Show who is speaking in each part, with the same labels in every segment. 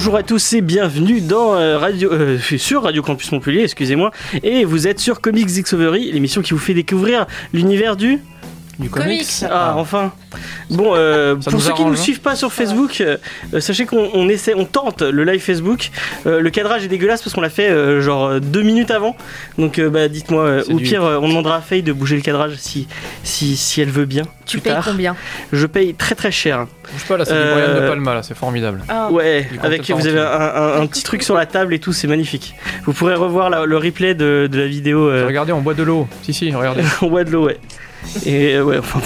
Speaker 1: Bonjour à tous et bienvenue dans euh, Radio, euh, sur Radio Campus Montpellier, excusez-moi. Et vous êtes sur Comics Discovery, l'émission qui vous fait découvrir l'univers du
Speaker 2: Du
Speaker 3: Comics.
Speaker 1: Ah, enfin. Bon, euh, pour
Speaker 2: nous
Speaker 1: ceux qui ne nous
Speaker 2: hein.
Speaker 1: suivent pas sur Facebook, euh, euh, sachez qu'on on essaie, on tente le live Facebook. Euh, le cadrage est dégueulasse parce qu'on l'a fait euh, genre deux minutes avant. Donc, euh, bah, dites-moi, euh, au
Speaker 2: du-
Speaker 1: pire, euh, on demandera à Faye de bouger le cadrage si, si, si elle veut bien.
Speaker 3: Tu
Speaker 1: plus
Speaker 3: payes
Speaker 1: tard.
Speaker 3: combien?
Speaker 1: Je paye très très cher.
Speaker 2: Bouge pas là, c'est
Speaker 1: Euh,
Speaker 2: du Brian de Palma là, c'est formidable.
Speaker 3: Ah.
Speaker 1: Ouais, avec vous avez un,
Speaker 2: Tarantino.
Speaker 1: un- un petit truc sur la table et tout, c'est magnifique. Vous pourrez revoir la- le replay de, de la vidéo euh,
Speaker 2: Regardez, on boit de l'eau. Si, si, regardez.
Speaker 1: en bois de l'eau, ouais. Et euh, ouais, enfin,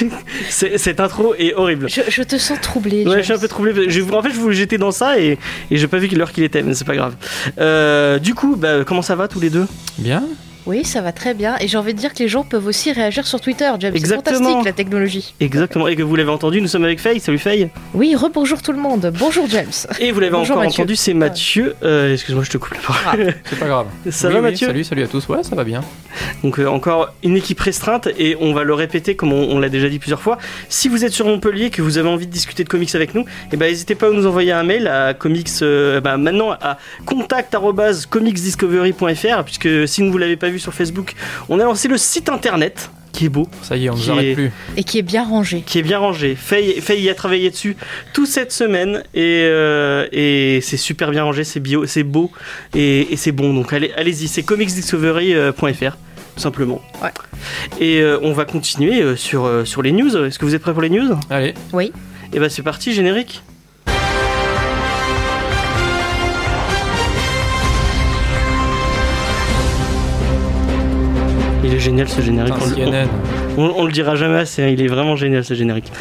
Speaker 1: c'est- cette intro est horrible.
Speaker 3: Je, je te sens troublé.
Speaker 1: Ouais,
Speaker 3: James.
Speaker 1: je suis un peu troublé. Je, en fait, je vous j'étais dans ça et, et j'ai pas vu l'heure qu'il était, mais c'est pas grave. Euh, du coup, bah, comment ça va tous les deux?
Speaker 2: Bien.
Speaker 3: Oui, ça va très bien. Et j'ai envie de dire que les gens peuvent aussi réagir sur Twitter, James. C'est
Speaker 1: Exactement.
Speaker 3: fantastique la technologie.
Speaker 1: Exactement. Et que vous l'avez entendu, nous sommes avec Faye. Salut Faye.
Speaker 3: Oui, rebonjour tout le monde. Bonjour James.
Speaker 1: Et vous l'avez encore
Speaker 3: Mathieu.
Speaker 1: entendu, c'est Mathieu. Euh, Excuse-moi, je te coupe la parole.
Speaker 2: C'est pas grave.
Speaker 1: Ça
Speaker 2: Oui,
Speaker 1: va,
Speaker 2: oui,
Speaker 1: Mathieu
Speaker 2: Salut, salut à tous. Ouais, ça va bien.
Speaker 1: Donc euh, encore une équipe restreinte et on va le répéter comme on, on l'a déjà dit plusieurs fois. Si vous êtes sur Montpellier, que vous avez envie de discuter de comics avec nous, eh ben n'hésitez pas à nous envoyer un mail à comics euh, bah, maintenant à contact@comicsdiscovery.fr puisque si vous l'avez pas vu sur Facebook, on a lancé le site internet qui est beau,
Speaker 2: Ça y est, on
Speaker 1: Qui
Speaker 2: nous arrête
Speaker 1: est-
Speaker 2: plus.
Speaker 3: Et qui est bien rangé.
Speaker 1: qui est bien rangé. Faye, Faye y a travaillé dessus toute cette semaine et, euh, et c'est super bien rangé, c'est bio, c'est beau et, et c'est bon. Donc allez, allez-y, c'est comicsdiscovery.fr tout simplement.
Speaker 3: Ouais.
Speaker 1: Et euh, on va continuer euh, sur, sur les news. Est-ce que vous êtes prêts pour les news?
Speaker 2: Allez,
Speaker 3: Oui.
Speaker 1: Et ben c'est parti, générique. Il est génial ce générique.
Speaker 2: putain,
Speaker 1: On le-
Speaker 2: CNN.
Speaker 1: on, on le dira jamais assez, hein, il est vraiment génial ce générique.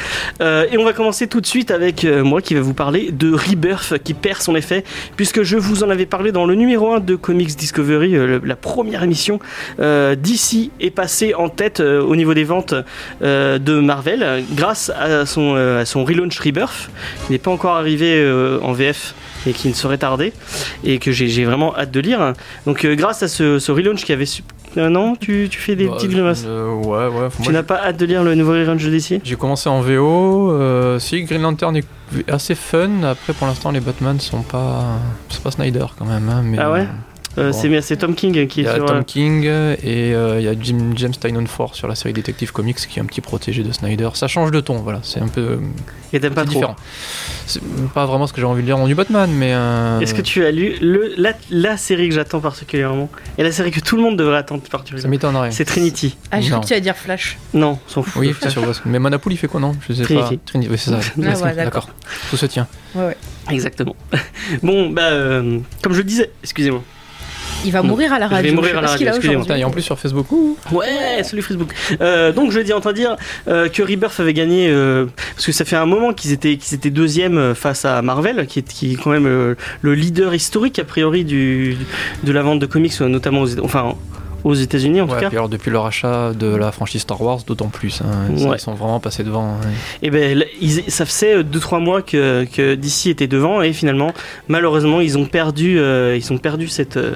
Speaker 1: Euh, et on va commencer tout de suite avec euh, moi qui va vous parler de Rebirth qui perd son effet, puisque je vous en avais parlé dans le numéro 1 de Comics Discovery, euh, la première émission. DC est passé en tête au niveau des ventes de Marvel grâce à son, à son relaunch Rebirth, qui n'est pas encore arrivé en VF et qui ne saurait tarder, et que j'ai vraiment hâte de lire. Donc grâce à ce, ce relaunch qui avait... Euh, non, tu, tu fais des
Speaker 2: Bah,
Speaker 1: petites grimaces.
Speaker 2: euh, ouais, ouais.
Speaker 1: Tu n'as pas hâte de lire le nouveau relaunch de DC
Speaker 2: J'ai commencé en VO. euh, si Green Lantern est assez fun. Après, pour l'instant, les Batman sont pas. C'est pas Snyder quand même. hein, mais,
Speaker 1: Ah ouais?
Speaker 2: Euh, Bon.
Speaker 1: c'est, Tom King qui
Speaker 2: Il y
Speaker 1: est
Speaker 2: a
Speaker 1: sur.
Speaker 2: Tom
Speaker 1: euh,
Speaker 2: King et euh, il y a Jim, James Tynion Ford sur la série Detective Comics qui est un petit protégé de Snyder. Ça change de ton, voilà. C'est un peu
Speaker 1: et t'aimes pas trop.
Speaker 2: différent. C'est pas vraiment ce que j'ai envie de lire en du Batman, mais. euh,
Speaker 1: Est-ce que tu as lu le, la, la série que j'attends particulièrement et la série que tout le monde devrait attendre
Speaker 2: Ça
Speaker 1: particulièrement
Speaker 2: m'étonnerait.
Speaker 1: C'est Trinity.
Speaker 3: Ah, j'ai cru que tu allais dire Flash.
Speaker 1: Non, on s'en fout.
Speaker 2: Oui, c'est sûr. parce que- Mais Manapool, il fait quoi, non? Je sais
Speaker 1: Trinity.
Speaker 2: pas. Trinity, oui, c'est ça.
Speaker 3: Ah ouais, d'accord.
Speaker 2: Tout se tient.
Speaker 3: Ouais, ouais.
Speaker 1: Exactement. bon, bah, euh, comme je le disais, excusez-moi.
Speaker 3: Il va mourir à la
Speaker 1: Je vais
Speaker 3: radio.
Speaker 1: mourir à la radio, excusez-moi.
Speaker 2: Et en plus sur Facebook, ouh,
Speaker 1: Ouais, salut Facebook. Euh, donc je dis entends dire euh, que Rebirth avait gagné euh, parce que ça fait un moment qu'ils étaient qu'ils étaient deuxième face à Marvel, qui est, qui est quand même euh, le leader historique a priori du de la vente de comics, notamment aux, enfin aux États-Unis en tout cas.
Speaker 2: puis alors depuis leur achat de la franchise Star Wars, d'autant plus. hein.
Speaker 1: Ouais.
Speaker 2: Ils sont vraiment passés devant. hein.
Speaker 1: Et ben ils- ça faisait 2-3 mois que, que DC était devant et finalement malheureusement ils ont perdu euh, ils ont perdu cette, euh,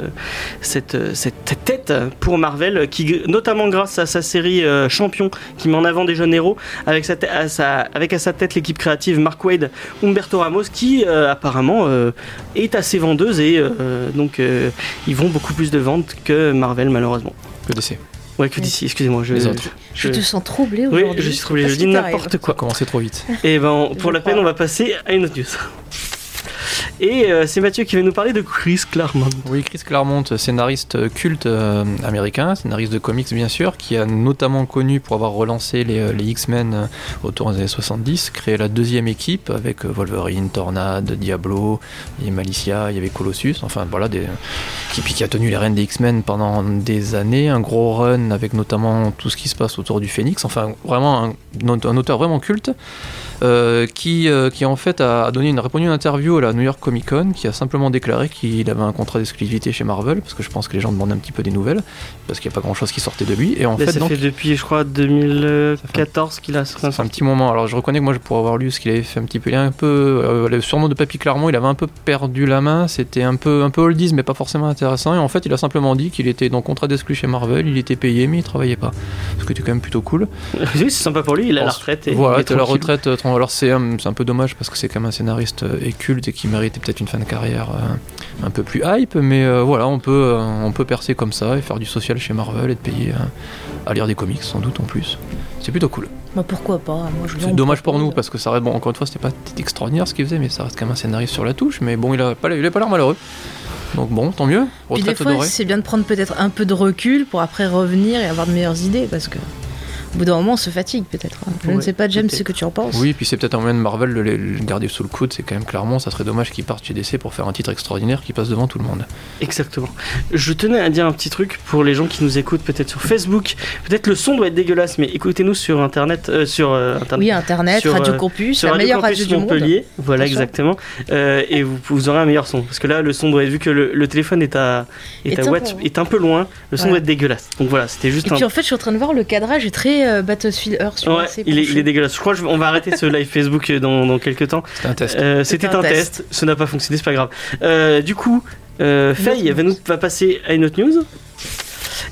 Speaker 1: cette, euh, cette tête pour Marvel qui notamment grâce à sa série euh, Champion qui met en avant des jeunes héros avec, sa, à sa- avec à sa tête l'équipe créative Mark Wade Humberto Ramos qui euh, apparemment euh, est assez vendeuse et euh, donc euh, ils vont beaucoup plus de ventes que Marvel malheureusement.
Speaker 2: Que DC.
Speaker 1: Ouais que DC excusez-moi je,
Speaker 2: Les autres.
Speaker 3: Je te sens troublé
Speaker 1: oui
Speaker 3: aujourd'hui.
Speaker 1: je suis troublé je dis n'importe quoi.
Speaker 2: commencé trop vite.
Speaker 1: Et ben, pour
Speaker 3: Je
Speaker 1: la peine,
Speaker 3: crois.
Speaker 1: on va passer à une autre news. Et euh, c'est Mathieu qui va nous parler de Chris Claremont.
Speaker 2: Oui, Chris Claremont, scénariste culte euh, américain, scénariste de comics bien sûr, qui a notamment connu pour avoir relancé les, euh, X-Men euh, autour des années 70, créé la deuxième équipe avec euh, Wolverine, Tornade, Diablo, avait Malicia, il y avait Colossus, enfin voilà, qui, a tenu les rênes des X-Men pendant des années, un gros run avec notamment tout ce qui se passe autour du Phénix, enfin vraiment un auteur vraiment culte. Euh, qui, euh, qui en fait a, a donné une, a répondu à une interview à la New York Comic Con, qui a simplement déclaré qu'il avait un contrat d'exclusivité chez Marvel, parce que je pense que les gens demandaient un petit peu des nouvelles, parce qu'il n'y a pas grand chose qui sortait de lui. Et en
Speaker 1: Là,
Speaker 2: fait,
Speaker 1: ça
Speaker 2: donc,
Speaker 1: fait depuis, je crois, 2014 qu'il a
Speaker 2: ça fait un petit moment. Alors je reconnais que moi, je pourrais avoir lu ce qu'il avait fait un petit peu. Il est un peu, euh, le surnom de Papy Claremont, il avait un peu perdu la main. C'était un peu, un peu oldies, mais pas forcément intéressant. Et en fait, il a simplement dit qu'il était dans contrat d'exclus chez Marvel, il était payé, mais il travaillait pas. Ce qui était quand même plutôt cool.
Speaker 1: Oui, c'est sympa pour lui, il a la retraite. Et
Speaker 2: voilà,
Speaker 1: il est
Speaker 2: la retraite euh, Non, alors c'est un, peu dommage parce que c'est quand même un scénariste euh, et culte et qui méritait peut-être une fin de carrière euh, un peu plus hype, mais euh, voilà, on peut, euh, on peut percer comme ça et faire du social chez Marvel et te payer à lire des comics sans doute en plus. C'est plutôt cool.
Speaker 3: Bah pourquoi pas
Speaker 2: C'est dommage pour nous parce que ça reste, bon, encore une fois, c'était pas extraordinaire ce qu'il faisait, mais ça reste quand même un scénariste sur la touche. Mais bon, il a pas, il a pas l'air malheureux. Donc bon, tant mieux.
Speaker 3: Puis des
Speaker 2: Retraite
Speaker 3: fois, c'est bien de prendre peut-être un peu de recul pour après revenir et avoir de meilleures idées parce que au bout d'un moment, on se fatigue peut-être. hein. Je ne sais pas, James, ce que tu en penses.
Speaker 2: Oui, puis c'est peut-être un moyen de Marvel de le garder sous le coude. C'est quand même clairement, ça serait dommage qu'il parte chez DC pour faire un titre extraordinaire qui passe devant tout le monde.
Speaker 1: Exactement. Je tenais à dire un petit truc pour les gens qui nous écoutent peut-être sur Facebook. Peut-être le son doit être dégueulasse, mais écoutez-nous sur internet, euh, sur euh, internet.
Speaker 3: Oui, Internet,
Speaker 1: Sur,
Speaker 3: Radio
Speaker 1: euh,
Speaker 3: Campus,
Speaker 1: sur
Speaker 3: la
Speaker 1: Radio
Speaker 3: meilleure
Speaker 1: Campus
Speaker 3: radio du monde.
Speaker 1: Montpellier, voilà
Speaker 3: Attention.
Speaker 1: exactement. Euh, et vous, vous aurez un meilleur son, parce que là le son doit être vu que le, le téléphone est à est,
Speaker 3: Est
Speaker 1: à
Speaker 3: un
Speaker 1: watt-
Speaker 3: peu-
Speaker 1: est un peu loin, le son
Speaker 3: Voilà.
Speaker 1: doit être dégueulasse. Donc voilà, c'était juste
Speaker 3: Et
Speaker 1: un.
Speaker 3: puis en fait, je suis en train de voir le cadrage est très euh, Battlefield Earth.
Speaker 1: Ouais, il est, il est dégueulasse. Je crois qu'on va arrêter ce live Facebook dans, dans quelques temps.
Speaker 2: C'était un test.
Speaker 1: Euh, C'était un,
Speaker 3: un
Speaker 1: test. ce n'a pas fonctionné, c'est pas grave. Euh, du coup, euh, Faye va, nous, va passer à une autre news.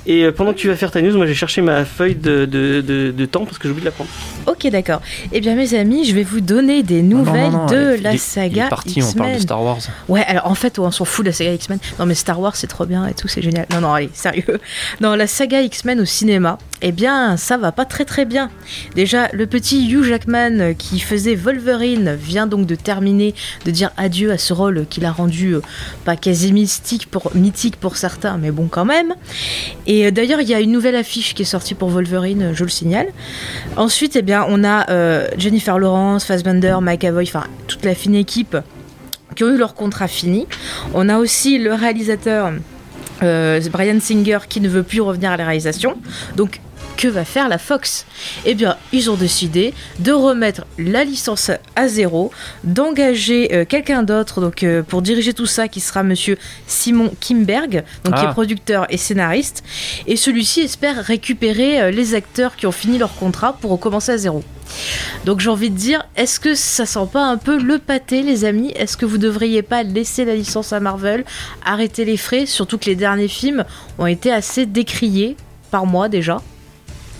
Speaker 1: Et euh, pendant que tu vas faire ta news, moi j'ai cherché ma feuille de, de, de- de temps parce que j'ai oublié de la prendre.
Speaker 3: Ok, d'accord. Eh bien, mes amis, je vais vous donner des
Speaker 2: Non, non,
Speaker 3: nouvelles
Speaker 2: non,
Speaker 3: de la saga
Speaker 2: parti, on parle de
Speaker 3: X-Men.
Speaker 2: Star Wars.
Speaker 3: Ouais, alors en fait, on s'en fout de la saga X-Men. Non, mais Star Wars, c'est trop bien et tout, c'est génial. Non, non, allez, sérieux. Non, la saga X-Men au cinéma, eh bien, ça va pas très très bien. Déjà, le petit Hugh Jackman euh, qui faisait Wolverine vient donc de terminer, de dire adieu à ce rôle qu'il a rendu euh, pas quasi mystique pour, mythique pour certains, mais bon, quand même. Et euh, d'ailleurs, il y a une nouvelle affiche qui est sortie pour Wolverine, je le signale. Ensuite, eh bien, on a Jennifer Lawrence, Fassbender, Mike Avoy, enfin, toute la fine équipe qui ont eu leur contrat fini. On a aussi le réalisateur Brian Singer qui ne veut plus revenir à la réalisation. Donc, que va faire la Fox? Eh bien, ils ont décidé de remettre la licence à zéro, d'engager euh, quelqu'un d'autre donc euh, pour diriger tout ça, qui sera Monsieur Simon Kimberg, donc qui
Speaker 2: Ah.
Speaker 3: est producteur et scénariste. Et celui-ci espère récupérer euh, les acteurs qui ont fini leur contrat pour recommencer à zéro. Donc j'ai envie de dire, est-ce que ça sent pas un peu le pâté, les amis? Est-ce que vous devriez pas laisser la licence à Marvel, arrêter les frais, surtout que les derniers films ont été assez décriés par moi déjà,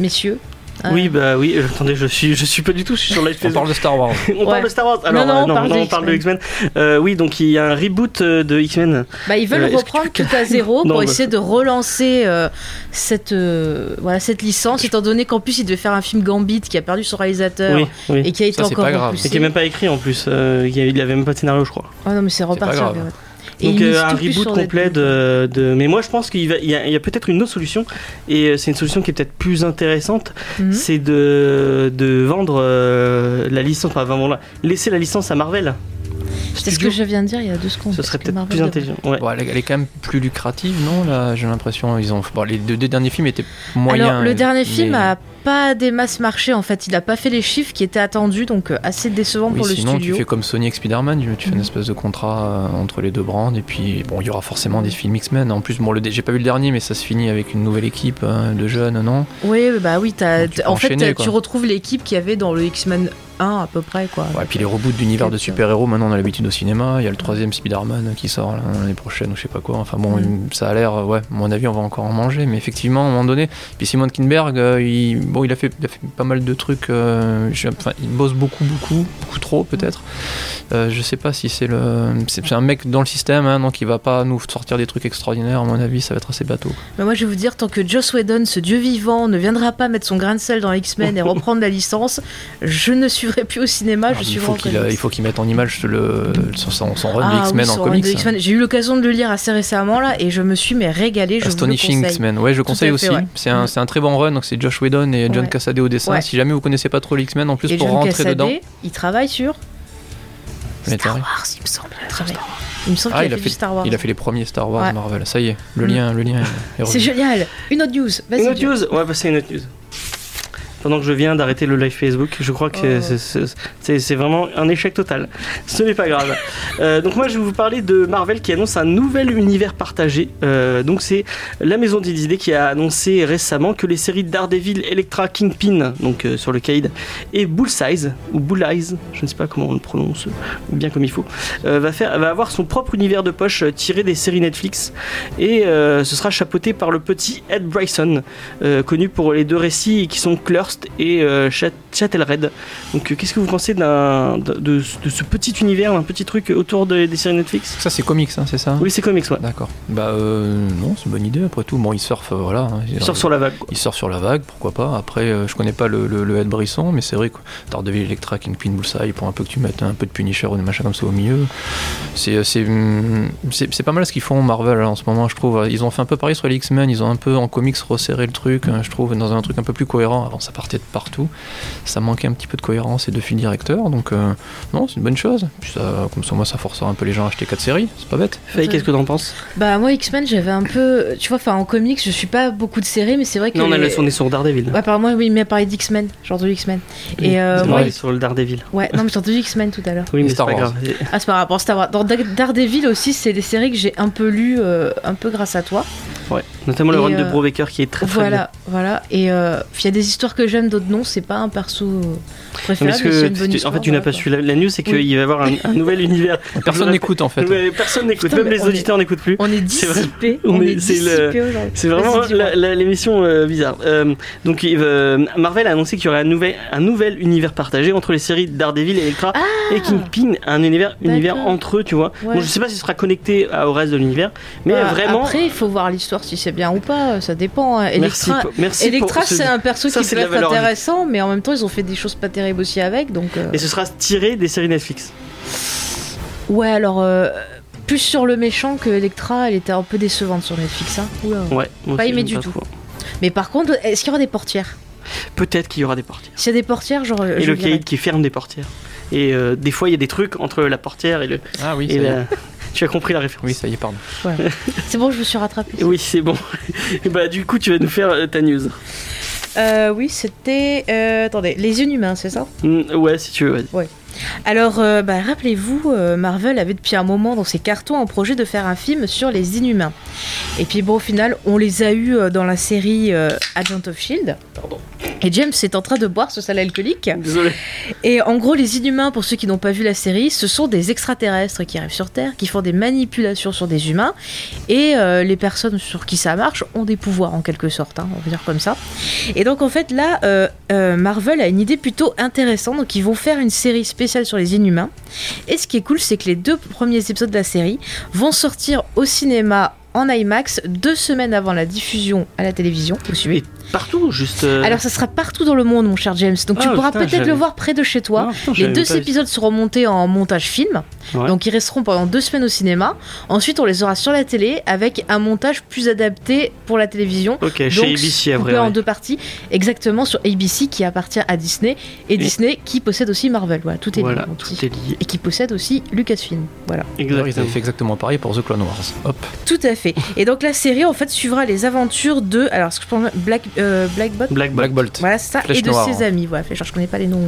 Speaker 3: messieurs Euh,
Speaker 1: Oui, bah oui, euh, attendez, je suis, je suis pas du tout je suis sur live
Speaker 2: On parle de Star Wars.
Speaker 1: On parle de Star Wars Alors,
Speaker 3: Non, non,
Speaker 1: euh,
Speaker 3: on parle de
Speaker 1: on parle de X-Men. Euh, oui, donc il y a un reboot de X-Men.
Speaker 3: Bah, ils veulent
Speaker 1: Euh,
Speaker 3: reprendre tout à zéro
Speaker 1: Non,
Speaker 3: pour
Speaker 1: bah,
Speaker 3: essayer de relancer euh, cette, euh, voilà, cette licence, étant donné qu'en plus il devait faire un film Gambit qui a perdu son réalisateur
Speaker 1: Oui, oui.
Speaker 3: et qui a été
Speaker 2: Ça, c'est
Speaker 3: encore
Speaker 2: pas grave.
Speaker 3: repoussé.
Speaker 1: Et qui est même pas écrit en plus. euh, il y a- il avait même pas de scénario, je crois.
Speaker 3: Oh non, mais c'est reparti.
Speaker 1: Donc euh, un reboot complet de, de- Mais moi je pense qu'il va- il y a, peut-être une autre solution et euh, c'est une solution qui est peut-être plus intéressante.
Speaker 3: Mhm.
Speaker 1: C'est de, de vendre euh, la licence, enfin vraiment laisser la licence à Marvel.
Speaker 3: C'est ce que je viens de dire il y a deux secondes.
Speaker 1: Ce serait peut-être plus intelligent. Ouais.
Speaker 2: Bon, elle, est- quand même plus lucrative, non Là, j'ai l'impression. Ils ont. Bon, les deux, deux derniers films étaient moyens.
Speaker 3: Alors, le dernier film a pas des masses marché en fait. Il a pas fait les chiffres qui étaient attendus, donc euh, assez décevant
Speaker 2: Oui,
Speaker 3: pour le
Speaker 2: sinon
Speaker 3: studio.
Speaker 2: tu fais comme Sony avec Spider-Man, tu fais une
Speaker 3: Mhm.
Speaker 2: espèce de contrat euh, entre les deux brands et puis bon, il y aura forcément des films X-Men. En plus, bon, le, j'ai pas vu le dernier, mais ça se finit avec une nouvelle équipe euh, de jeunes, non?
Speaker 3: Oui, bah oui,
Speaker 2: Donc,
Speaker 3: en fait,
Speaker 2: enchaîner,
Speaker 3: t'as-
Speaker 2: quoi.
Speaker 3: tu retrouves l'équipe qu'il y avait dans le X-Men 1 à peu près, quoi.
Speaker 2: Ouais, et puis les reboots d'univers de
Speaker 3: Peut-être,
Speaker 2: super-héros, maintenant on a l'habitude au cinéma. Il y a le troisième Spider-Man qui sort l'année prochaine ou je sais pas quoi. Enfin bon, ça a l'air, ouais, à mon avis, on va encore en manger. Mais effectivement, à un moment donné, puis Simon Kinberg, euh, il, bon, il a, fait, il a fait pas mal de trucs. euh, je- enfin, il bosse beaucoup, beaucoup, beaucoup trop peut-être. Euh, je sais pas si c'est le. C'est un mec dans le système, hein, donc il va pas nous sortir des trucs extraordinaires. À mon avis, ça va être assez bateau.
Speaker 3: Mais moi, je vais vous dire, tant que Joss Whedon, ce dieu vivant, ne viendra pas mettre son grain de sel dans X-Men et reprendre la licence, je ne suivrai plus au cinéma.
Speaker 2: Alors,
Speaker 3: je
Speaker 2: il,
Speaker 3: suivrai
Speaker 2: qu'il,
Speaker 3: comics.
Speaker 2: il faut qu'il mette en image le, son, son, son run de
Speaker 3: Ah
Speaker 2: X-Men
Speaker 3: oui,
Speaker 2: en comics.
Speaker 3: X-Men. J'ai eu l'occasion de le lire assez récemment là et je me suis mais régalé. Je
Speaker 2: Astonishing
Speaker 3: conseille.
Speaker 2: X-Men, ouais, je conseille aussi.
Speaker 3: ouais.
Speaker 2: C'est un,
Speaker 3: Mm.
Speaker 2: très bon run, donc c'est Josh Whedon et John
Speaker 3: Ouais.
Speaker 2: Cassaday au dessin.
Speaker 3: Ouais.
Speaker 2: Si jamais vous connaissez pas trop les X-Men, en plus
Speaker 3: Et
Speaker 2: pour
Speaker 3: John
Speaker 2: rentrer
Speaker 3: Cassaday,
Speaker 2: dedans.
Speaker 3: il travaille sur Star Wars, il me semble. il. Il me semble
Speaker 2: Ah,
Speaker 3: qu'il
Speaker 2: il
Speaker 3: a
Speaker 2: a
Speaker 3: fait du Star Wars.
Speaker 2: Il a fait les premiers Star Wars
Speaker 3: Ouais.
Speaker 2: Marvel. Ça y est, le
Speaker 3: Mm.
Speaker 2: lien, le lien est
Speaker 3: C'est génial. Une autre news. Vas-y.
Speaker 1: Une autre news On va passer à une autre news. Pendant que je viens d'arrêter le live Facebook, je crois que
Speaker 3: Oh.
Speaker 1: c'est- vraiment un échec total. Ce n'est pas grave. Euh, donc moi je vais vous parler de Marvel qui annonce un nouvel univers partagé. Euh, donc c'est la maison d'idées qui a annoncé récemment que les séries Daredevil, Electra, Kingpin, donc euh, sur le Caïd, et Bullseye ou Bulleyes, je ne sais pas comment on le prononce bien comme il faut, va faire, va avoir son propre univers de poche tiré des séries Netflix et ce sera chapeauté par le petit Ed Bryson, connu pour les deux récits qui sont Clerks Et euh, Chatelred. Donc, euh, qu'est-ce que vous pensez d'un, de, de- de ce petit univers, un petit truc autour de- des séries Netflix?
Speaker 2: Ça, c'est comics, hein, c'est ça?
Speaker 1: Oui, c'est comics, ouais.
Speaker 2: D'accord. Bah, euh, non, c'est une bonne idée après tout. Bon, ils surfent, voilà. hein.
Speaker 1: Il sort sur la vague. quoi.
Speaker 2: Il sort sur la vague, pourquoi pas. Après, je connais pas le, le, le Ed Brisson, mais c'est vrai que Daredevil, Electra, Kingpin, Bullseye, pour un peu que tu mettes un peu de Punisher ou des machins comme ça au milieu, c'est c'est c'est- c'est pas mal ce qu'ils font Marvel en ce moment, je trouve. Ils ont fait un peu pareil sur les X-Men, ils ont un peu en comics resserré le truc, hein, je trouve, dans un truc un peu plus cohérent. Avant, ça partait de partout, ça manquait un petit peu de cohérence et de fil directeur, donc euh, non, c'est une bonne chose. Puis ça, comme ça, moi, ça forcera un peu les gens à acheter 4 séries, c'est pas bête.
Speaker 1: Faye, qu'est-ce que t'en penses?
Speaker 3: Bah moi X-Men j'avais un peu, tu vois, enfin en comics je suis pas beaucoup de séries mais c'est vrai que
Speaker 1: Non, on, a
Speaker 3: les-
Speaker 1: le- on est sur Daredevil.
Speaker 3: Ouais, par moi oui mais à parler d'X-Men, j'ai entendu X-Men. Et euh, moi,
Speaker 1: sur le Daredevil.
Speaker 3: ouais non mais j'ai entendu X-Men tout à l'heure.
Speaker 1: Oui, mais c'est pas grave.
Speaker 3: Ah c'est par rapport à Star Wars. Dans Dar- Daredevil aussi c'est des séries que j'ai un peu lues euh, un peu grâce à toi.
Speaker 1: Ouais. Notamment le run de
Speaker 3: euh,
Speaker 1: Brubaker qui est très très bien.
Speaker 3: Voilà voilà et euh, il y a des histoires que j'aime d'autres non c'est pas un perso
Speaker 1: Non,
Speaker 3: mais c'est
Speaker 1: que
Speaker 3: une bonne
Speaker 1: tu- en fait, tu n'as pas su la, la news, c'est qu'il
Speaker 3: Oui.
Speaker 1: va y avoir un, un nouvel univers.
Speaker 2: Personne n'écoute en fait.
Speaker 1: Ouais, personne n'écoute, même les auditeurs n'écoutent plus.
Speaker 3: On est
Speaker 1: C'est vrai.
Speaker 3: dissipé,
Speaker 1: On
Speaker 3: on,
Speaker 1: est-
Speaker 3: est,
Speaker 1: c'est vraiment l'émission euh, bizarre. Euh, donc, il, euh, Marvel a annoncé qu'il y aurait un nouvel, un nouvel univers partagé entre les séries Daredevil, Electra et Kingpin. Un univers, univers
Speaker 3: Ah
Speaker 1: entre eux, tu vois.
Speaker 3: Ouais.
Speaker 1: Bon, je sais pas si ce sera connecté à- au reste de l'univers, mais vraiment.
Speaker 3: Après, il faut voir l'histoire si c'est bien ou pas, ça dépend. hein. Electra,
Speaker 1: merci
Speaker 3: Electra,
Speaker 1: ce-
Speaker 3: c'est un perso
Speaker 1: ça,
Speaker 3: qui peut être intéressant, mais en même temps, ils ont fait des choses pas terribles aussi avec, donc. euh,
Speaker 1: Et ce sera tiré des séries Netflix.
Speaker 3: Ouais, alors euh, plus sur le méchant que Electra, elle était un peu décevante sur Netflix. Hein. Oula.
Speaker 1: Ouais.
Speaker 3: Pas aimé du
Speaker 1: pas
Speaker 3: tout.
Speaker 1: trop.
Speaker 3: Mais par contre, est-ce qu'il y aura des portières?
Speaker 1: Peut-être qu'il y aura des portières.
Speaker 3: S'il y a des portières, genre.
Speaker 1: Et
Speaker 3: je
Speaker 1: le caïd qui ferme des portières. Et euh, des fois, il y a des trucs entre la portière et le.
Speaker 2: Ah oui,
Speaker 1: et
Speaker 2: ça y est.
Speaker 1: la- Tu as compris la référence.
Speaker 2: Oui, ça y est, pardon.
Speaker 3: C'est bon, je me suis rattrapée.
Speaker 1: Oui, c'est bon. Et bah, du coup, tu vas nous faire ta news.
Speaker 3: Euh, oui, c'était. euh, attendez, les inhumains, c'est ça?
Speaker 1: Mm, ouais, si tu veux, vas-y.
Speaker 3: Alors, euh, bah, rappelez-vous, euh, Marvel avait depuis un moment dans ses cartons un projet de faire un film sur les Inhumains. Et puis bon, au final, on les a eus euh, dans la série Agent of Shield.
Speaker 1: Pardon.
Speaker 3: Et James est en train de boire ce sale alcoolique.
Speaker 1: Désolé.
Speaker 3: Et en gros, les Inhumains, pour ceux qui n'ont pas vu la série, ce sont des extraterrestres qui arrivent sur Terre, qui font des manipulations sur des humains. Et les personnes sur qui ça marche ont des pouvoirs en quelque sorte, hein, on va dire comme ça. Et donc en fait là, Marvel a une idée plutôt intéressante. Donc ils vont faire une série spéciale sur les Inhumains. Et ce qui est cool, c'est que les deux premiers épisodes de la série vont sortir au cinéma en IMAX deux semaines avant la diffusion à la télévision. Vous suivez
Speaker 1: Partout, juste. euh,
Speaker 3: Alors ça sera partout dans le monde, mon cher James. Donc tu
Speaker 1: Ah,
Speaker 3: pourras peut-être le voir près de chez toi.
Speaker 1: Ah, putain,
Speaker 3: Les deux
Speaker 1: vu.
Speaker 3: épisodes seront montés en montage film,
Speaker 1: Ouais.
Speaker 3: donc ils resteront pendant deux semaines au cinéma. Ensuite, on les aura sur la télé avec un montage plus adapté pour la télévision.
Speaker 1: Ok, chez ABC, à vrai.
Speaker 3: en
Speaker 1: ouais.
Speaker 3: deux parties, exactement sur ABC qui appartient à Disney et, Disney qui possède aussi Marvel. Voilà, tout est
Speaker 1: Voilà,
Speaker 3: lié. mon petit.
Speaker 1: tout est lié.
Speaker 3: Et qui possède aussi Lucasfilm. Voilà.
Speaker 2: Ils
Speaker 1: Exactement.
Speaker 2: avaient fait exactement pareil pour The Clone Wars. Hop.
Speaker 3: Tout à fait. Et donc la série en fait suivra les aventures de alors ce que je pense Black euh.
Speaker 1: Black Bolt.
Speaker 2: Black Bolt,
Speaker 3: Voilà c'est ça
Speaker 2: Flèche
Speaker 3: et de
Speaker 2: noire.
Speaker 3: ses amis. Voilà, je connais pas les noms.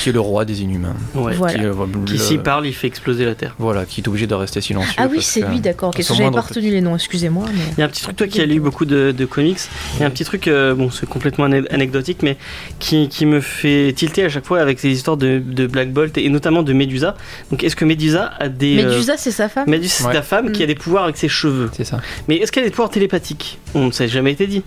Speaker 2: qui est le roi des Inhumains.
Speaker 1: Ouais.
Speaker 3: Voilà.
Speaker 2: Qui, euh,
Speaker 1: Qui
Speaker 2: le-
Speaker 1: s'y parle, il fait exploser la Terre.
Speaker 2: Voilà, qui est obligé de rester silencieux.
Speaker 3: Ah oui, c'est
Speaker 2: que-
Speaker 3: lui, d'accord. j'avais pas retenu les noms, excusez-moi. Mais...
Speaker 1: Il y a un petit truc, toi qui as lu beaucoup de, de comics, il y a un petit truc, euh, bon, c'est complètement ane- anecdotique, mais qui, qui me fait tilter à chaque fois avec ces histoires de, de Black Bolt et notamment de Medusa. Donc, est-ce que Medusa a des. euh,
Speaker 3: Medusa, c'est sa femme
Speaker 1: Medusa, c'est
Speaker 2: Ouais.
Speaker 1: la femme qui a
Speaker 3: Mm.
Speaker 1: des pouvoirs avec ses cheveux.
Speaker 2: C'est ça.
Speaker 1: Mais est-ce qu'elle a des pouvoirs télépathiques? On ne sait jamais été dit.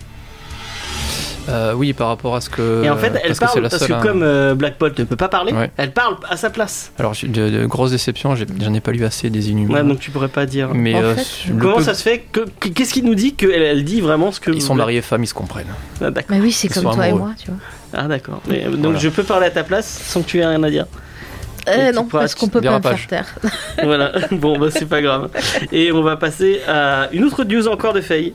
Speaker 2: Euh, oui, par rapport à ce que.
Speaker 1: et en fait, elle
Speaker 2: parce que c'est
Speaker 1: parle,
Speaker 2: la
Speaker 1: parce
Speaker 2: seule,
Speaker 1: que
Speaker 2: hein.
Speaker 1: comme euh, Black Bolt ne peut pas parler,
Speaker 2: Ouais.
Speaker 1: elle parle à sa place.
Speaker 2: Alors, j'ai- de, de grosses déceptions, j'ai- j'en ai pas lu assez des Inhumains.
Speaker 1: Ouais, donc tu pourrais pas dire.
Speaker 2: Mais
Speaker 3: En
Speaker 2: euh,
Speaker 3: fait,
Speaker 2: le
Speaker 1: Comment
Speaker 2: peu-
Speaker 1: ça se fait que, que- Qu'est-ce qui nous dit qu'elle elle dit vraiment ce que.
Speaker 2: Ils sont mariés femmes, ils se comprennent.
Speaker 1: Ah, d'accord.
Speaker 3: Mais oui, c'est
Speaker 2: Ils
Speaker 3: comme
Speaker 2: sont
Speaker 3: toi et
Speaker 2: amoureux.
Speaker 3: moi, tu vois.
Speaker 1: Ah, d'accord. Mais, euh, Donc
Speaker 2: Voilà.
Speaker 1: je peux parler à ta place sans que tu aies rien à dire.
Speaker 3: Euh,
Speaker 1: Et tu
Speaker 3: non,
Speaker 1: pourras-
Speaker 3: parce qu'on peut pas me
Speaker 2: dérapage.
Speaker 3: faire taire.
Speaker 1: voilà, bon, bah, c'est pas grave. Et on va passer à une autre news encore de Faye.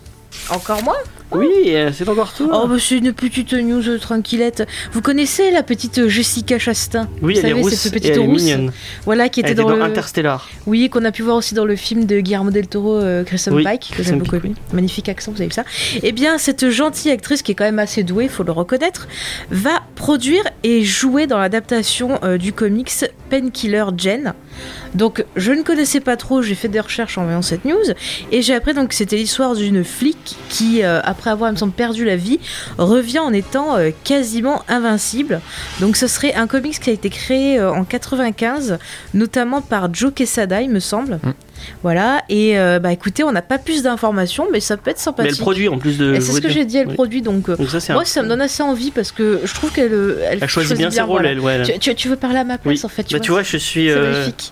Speaker 3: Encore moi?
Speaker 1: Oui, euh, c'est encore toi.
Speaker 3: Oh, bah c'est une petite news euh, tranquillette. Vous connaissez la petite Jessica Chastain
Speaker 1: oui,
Speaker 3: Vous
Speaker 1: elle est rousse
Speaker 3: cette
Speaker 1: et
Speaker 3: petite
Speaker 1: elle est
Speaker 3: rousse
Speaker 1: mignonne.
Speaker 3: Voilà, qui
Speaker 1: Elle
Speaker 3: était dans,
Speaker 1: dans
Speaker 3: le.
Speaker 1: Interstellar.
Speaker 3: Oui, qu'on a pu voir aussi dans le film de Guillermo del Toro, euh,
Speaker 1: Oui,
Speaker 3: Pike, que
Speaker 1: Crimson
Speaker 3: j'ai beaucoup aimé. Magnifique accent, vous avez vu ça Eh bien, cette gentille actrice qui est quand même assez douée, faut le reconnaître, va produire et jouer dans l'adaptation euh, du comics Painkiller Jen. Donc, je ne connaissais pas trop, j'ai fait des recherches en voyant cette news, et j'ai appris donc que c'était l'histoire d'une flic qui, euh, après avoir, il me semble, perdu la vie, revient en étant euh, quasiment invincible. Donc, ce serait un comics qui a été créé euh, en 95, notamment par Joe Quesada, il me semble. Voilà, et euh, bah écoutez, on n'a pas plus d'informations, mais ça peut être
Speaker 1: Mais
Speaker 3: sympathique.
Speaker 1: elle produit en plus de.
Speaker 3: C'est ce que j'ai dit, elle
Speaker 1: Oui.
Speaker 3: produit, donc euh,
Speaker 1: Donc ça,
Speaker 3: moi
Speaker 1: un-
Speaker 3: ça me donne assez envie parce que je trouve qu'elle elle,
Speaker 1: Elle choisit bien ses rôles,
Speaker 3: voilà.
Speaker 1: elle, ouais. elle-
Speaker 3: Tu, tu- tu veux parler à ma place
Speaker 1: Oui.
Speaker 3: en fait, tu
Speaker 1: Bah,
Speaker 3: vois,
Speaker 1: tu vois, je suis.
Speaker 3: c'est
Speaker 1: euh,
Speaker 3: magnifique.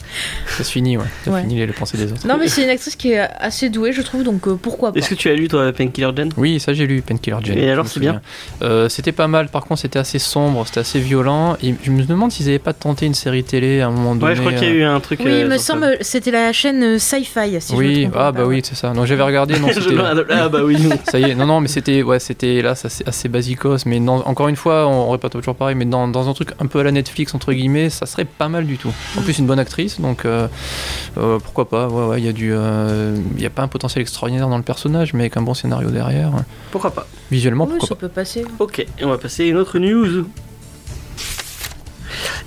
Speaker 2: Ça se finit, ouais. Ça
Speaker 3: Ouais.
Speaker 2: finit les, les pensées des autres.
Speaker 3: Non mais c'est une actrice qui est assez douée, je trouve, donc euh, pourquoi pas.
Speaker 1: Est-ce que tu as lu, toi, Painkiller Jen
Speaker 2: Oui, ça j'ai lu, Painkiller Jane.
Speaker 1: Et alors, c'est bien?
Speaker 2: Euh, C'était pas mal, par contre c'était assez sombre, c'était assez violent. Et je me demande s'ils avaient pas tenté une série télé à un moment donné.
Speaker 1: Ouais, je crois qu'il y a eu un truc.
Speaker 3: Oui, il me semble, c'était la chaîne Sci-Fi, si je me
Speaker 2: Oui,
Speaker 3: trompe
Speaker 2: ah
Speaker 3: pas,
Speaker 2: bah oui, c'est ça. Non, j'avais regardé, non,
Speaker 1: Je-
Speaker 2: c'était.
Speaker 1: Ah bah oui.
Speaker 2: Ça y est, non, non, mais c'était, ouais, c'était là, ça c'est assez basicos. Mais non, encore une fois, on répète toujours pareil, mais dans, dans un truc un peu à la Netflix entre guillemets, ça serait pas mal du tout. En plus, une bonne actrice, donc euh, euh, pourquoi pas. Ouais, ouais, il y a du, euh, il y a pas un potentiel extraordinaire dans le personnage, mais avec un bon scénario derrière.
Speaker 1: Pourquoi pas
Speaker 2: Visuellement,
Speaker 3: Oui,
Speaker 2: pourquoi
Speaker 3: ça
Speaker 2: pas.
Speaker 3: peut passer?
Speaker 1: Ok, et on va passer à une autre news.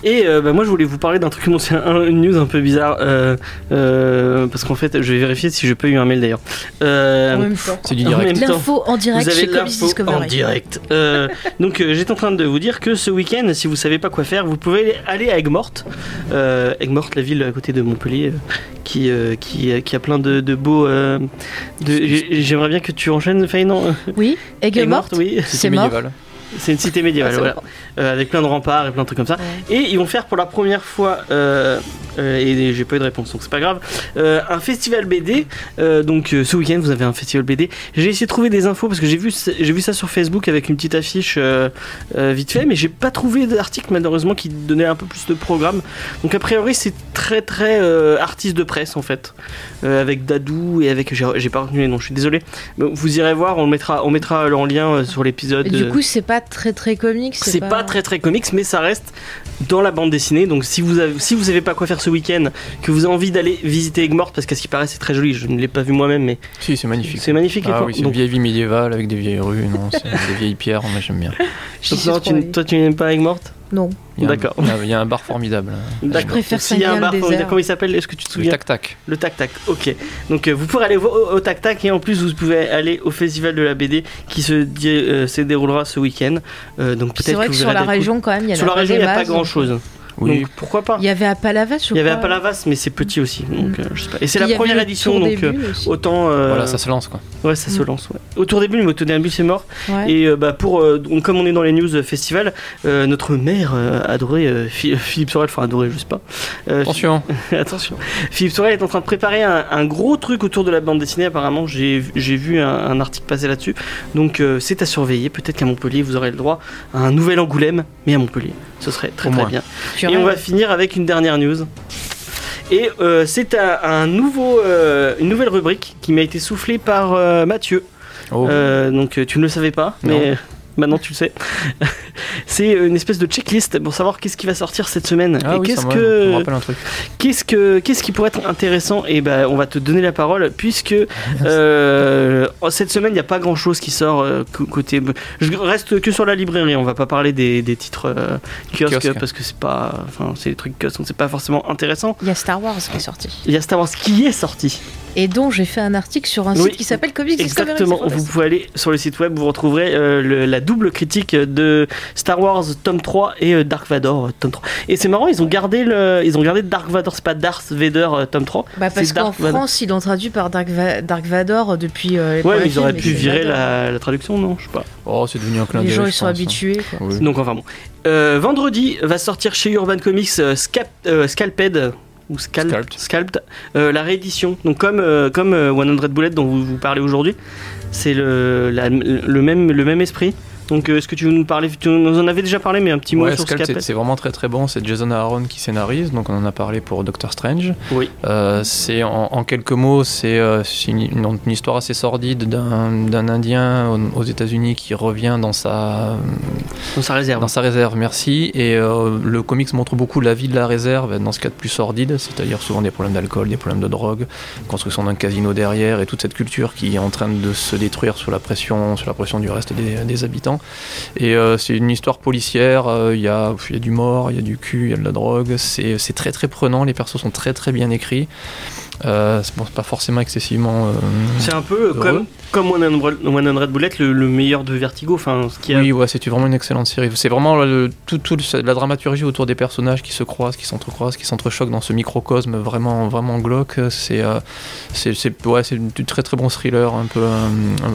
Speaker 1: Et euh, bah, moi je voulais vous parler d'un truc, bon, c'est un- une news un peu bizarre, euh, euh, parce qu'en fait je vais vérifier si je peux eu un mail d'ailleurs. Euh,
Speaker 3: En même temps.
Speaker 2: C'est du direct.
Speaker 3: L'info en direct
Speaker 1: vous avez
Speaker 3: chez Comics
Speaker 1: l'info
Speaker 3: Discovery.
Speaker 1: en direct. Euh, donc euh, j'étais en train de vous dire que ce week-end, si vous savez pas quoi faire, vous pouvez aller à Aigues-Mortes. Euh, Aigues-Mortes, la ville à côté de Montpellier, euh, qui, euh, qui, qui a plein de, de beaux... euh, de- J'aimerais bien que tu enchaînes, Faye, non?
Speaker 3: Oui, Aigues
Speaker 1: Aigues-Mortes, oui.
Speaker 3: C'est
Speaker 2: médiéval.
Speaker 1: C'est une cité médiévale,
Speaker 3: Ah,
Speaker 1: voilà. Euh, avec plein de remparts et plein de trucs comme ça.
Speaker 3: Ouais.
Speaker 1: Et ils vont faire pour la première fois, euh, euh, et j'ai pas eu de réponse donc c'est pas grave, un festival BD. Donc ce week-end vous avez un festival BD. J'ai essayé de trouver des infos parce que j'ai vu, j'ai vu ça sur Facebook avec une petite affiche vite fait, mais j'ai pas trouvé d'article malheureusement qui donnait un peu plus de programme. Donc a priori c'est très très artiste de presse en fait, avec Dadou et avec j'ai pas retenu les noms, je suis désolé. Mais vous irez voir, on mettra, on mettra en lien sur l'épisode.
Speaker 3: Du coup, c'est pas très très comique.
Speaker 1: c'est pas... très très comics, mais ça reste dans la bande dessinée. Donc si vous avez, si vous savez pas quoi faire ce week-end, que vous avez envie d'aller visiter Aigues-Mortes, parce qu'à ce qui paraît c'est très joli, je ne l'ai pas vu moi-même, mais
Speaker 2: Si, c'est magnifique.
Speaker 1: c'est magnifique.
Speaker 2: Ah oui, c'est une vieille vie médiévale avec des vieilles rues, non, c'est des vieilles pierres, moi j'aime bien.
Speaker 1: Donc non, tu- toi tu n'aimes pas Aigues-Mortes
Speaker 3: Non.
Speaker 2: Il y a un-
Speaker 1: D'accord.
Speaker 2: Il y a- il y, a un bar formidable.
Speaker 1: D'accord.
Speaker 3: préfère
Speaker 1: Donc, s'il y a un bar formidable, comment il s'appelle? Est-ce que tu te
Speaker 2: Le
Speaker 1: souviens?
Speaker 2: Tac-tac.
Speaker 1: Le tac tac, ok. Donc euh, vous pourrez aller au, au tac tac et en plus vous pouvez aller au festival de la BD qui se, dé- euh, se déroulera ce week-end. Euh, donc
Speaker 3: C'est
Speaker 1: peut-être
Speaker 3: vrai
Speaker 1: que
Speaker 3: que
Speaker 1: vous
Speaker 3: sur la région, quand même, il y a
Speaker 1: Sur la région il n'y a pas grand chose.
Speaker 2: Oui,
Speaker 1: Donc pourquoi pas
Speaker 3: Il y avait à Palavas, je
Speaker 1: Il y avait à. Palavas mais c'est petit aussi. Donc euh, je sais pas. Et c'est la première édition donc euh, autant. euh,
Speaker 2: voilà, ça se lance quoi.
Speaker 1: Ouais, ça se
Speaker 3: Mm.
Speaker 1: lance. Ouais. Autour des bulles, mais autour des bulles, c'est mort.
Speaker 3: Ouais.
Speaker 1: Et euh, bah, pour, euh, donc, comme on est dans les news festival, euh, notre maire euh, adoré, euh, Phi- Philippe Sorel, enfin adoré, je sais pas. Euh,
Speaker 2: Attention,
Speaker 1: Attention. Philippe Sorel est en train de préparer un, un gros truc autour de la bande dessinée. Apparemment, j'ai j'ai vu un, un article passer là-dessus. Donc, euh, c'est à surveiller. Peut-être qu'à Montpellier, vous aurez le droit à un nouvel Angoulême, mais à Montpellier. Ce serait très
Speaker 2: Au
Speaker 1: très
Speaker 2: moins.
Speaker 1: bien.
Speaker 3: Tu
Speaker 1: Et on va finir avec une dernière news. Et euh, c'est un, un nouveau, euh, une nouvelle rubrique qui m'a été soufflée par euh, Mathieu.
Speaker 2: oh,
Speaker 1: Euh, donc tu ne le savais pas,
Speaker 2: Non.
Speaker 1: mais maintenant tu le sais. c'est une espèce de checklist pour savoir qu'est-ce qui va sortir cette semaine.
Speaker 2: ah
Speaker 1: et
Speaker 2: oui,
Speaker 1: qu'est-ce que
Speaker 2: rappelle un truc.
Speaker 1: qu'est-ce que qu'est-ce qui pourrait être intéressant? Et ben on va te donner la parole puisque euh, cette semaine il n'y a pas grand chose qui sort euh, côté. Je reste que sur la librairie. On va pas parler des, des titres euh, kiosques
Speaker 2: Kiosque.
Speaker 1: parce que c'est pas, enfin c'est des trucs kiosques donc c'est pas forcément intéressant.
Speaker 3: Il y a Star Wars qui est sorti.
Speaker 1: Il y a Star Wars qui est sorti.
Speaker 3: Et dont j'ai fait un article sur un
Speaker 1: Oui.
Speaker 3: site qui s'appelle Comics Discovery.
Speaker 1: Exactement, vous pouvez aller sur le site web, vous retrouverez euh, le- la double critique de Star Wars tome 3 et euh, Dark Vador euh, tome 3. Et c'est marrant, ils ont gardé le ils ont gardé Dark Vador, c'est pas Darth Vader euh, tome 3.
Speaker 3: Bah parce qu'en. France, ils l'ont traduit par Dark, Va- Dark Vador depuis euh, les
Speaker 1: Ouais, mais ils auraient
Speaker 3: films,
Speaker 1: pu virer la, la traduction, non Je sais pas.
Speaker 2: Oh, c'est devenu un clin
Speaker 3: Les
Speaker 2: d'œil.
Speaker 3: gens,
Speaker 2: je
Speaker 3: ils sont
Speaker 2: hein.
Speaker 3: habitués. quoi.
Speaker 2: Oui.
Speaker 1: Donc enfin bon. Euh, vendredi va sortir chez Urban Comics euh, Scap- euh, Scalped ou Scalp,
Speaker 2: Scalped.
Speaker 1: Scalped, euh, la réédition. Donc comme euh, comme euh, 100 Bullet dont vous, vous parlez aujourd'hui, c'est le même le même esprit. Donc euh, est-ce que tu veux nous parler Tu nous en avais déjà parlé, mais un petit mot
Speaker 2: Ouais,
Speaker 1: sur
Speaker 2: Scalp, c'est- vraiment très très bon. C'est Jason Aaron qui scénarise, donc on en a parlé pour Doctor Strange.
Speaker 1: Oui.
Speaker 2: Euh, c'est en, en quelques mots, c'est euh, une, histoire assez sordide d'un d'un Indien aux, aux États-Unis qui revient dans sa
Speaker 1: Dans sa réserve.
Speaker 2: dans sa réserve. Merci. Et euh, le comics montre beaucoup la vie de la réserve dans ce cas de plus sordide, c'est-à-dire souvent des problèmes d'alcool, des problèmes de drogue, construction d'un casino derrière et toute cette culture qui est en train de se détruire sous la pression, sous la pression du reste des, des habitants. Et euh, c'est une histoire policière. euh, Il y, a, du mort, il y a du cul, il y a de la drogue. C'est c'est très très prenant. Les persos sont très très bien écrits. Euh, c'est bon, pas forcément excessivement. euh,
Speaker 1: C'est un peu euh,
Speaker 2: Heureux.
Speaker 1: comme, comme One Hundred One Hundred Bullet, le, le meilleur de Vertigo. Enfin, ce qui a...
Speaker 2: Oui, ouais, c'est vraiment une excellente série. C'est vraiment le- tout, tout la dramaturgie autour des personnages qui se croisent, qui s'entrecroisent, qui s'entrechoquent dans ce microcosme vraiment, vraiment glauque. C'est, euh, c'est, ouais, du très très bon thriller, un peu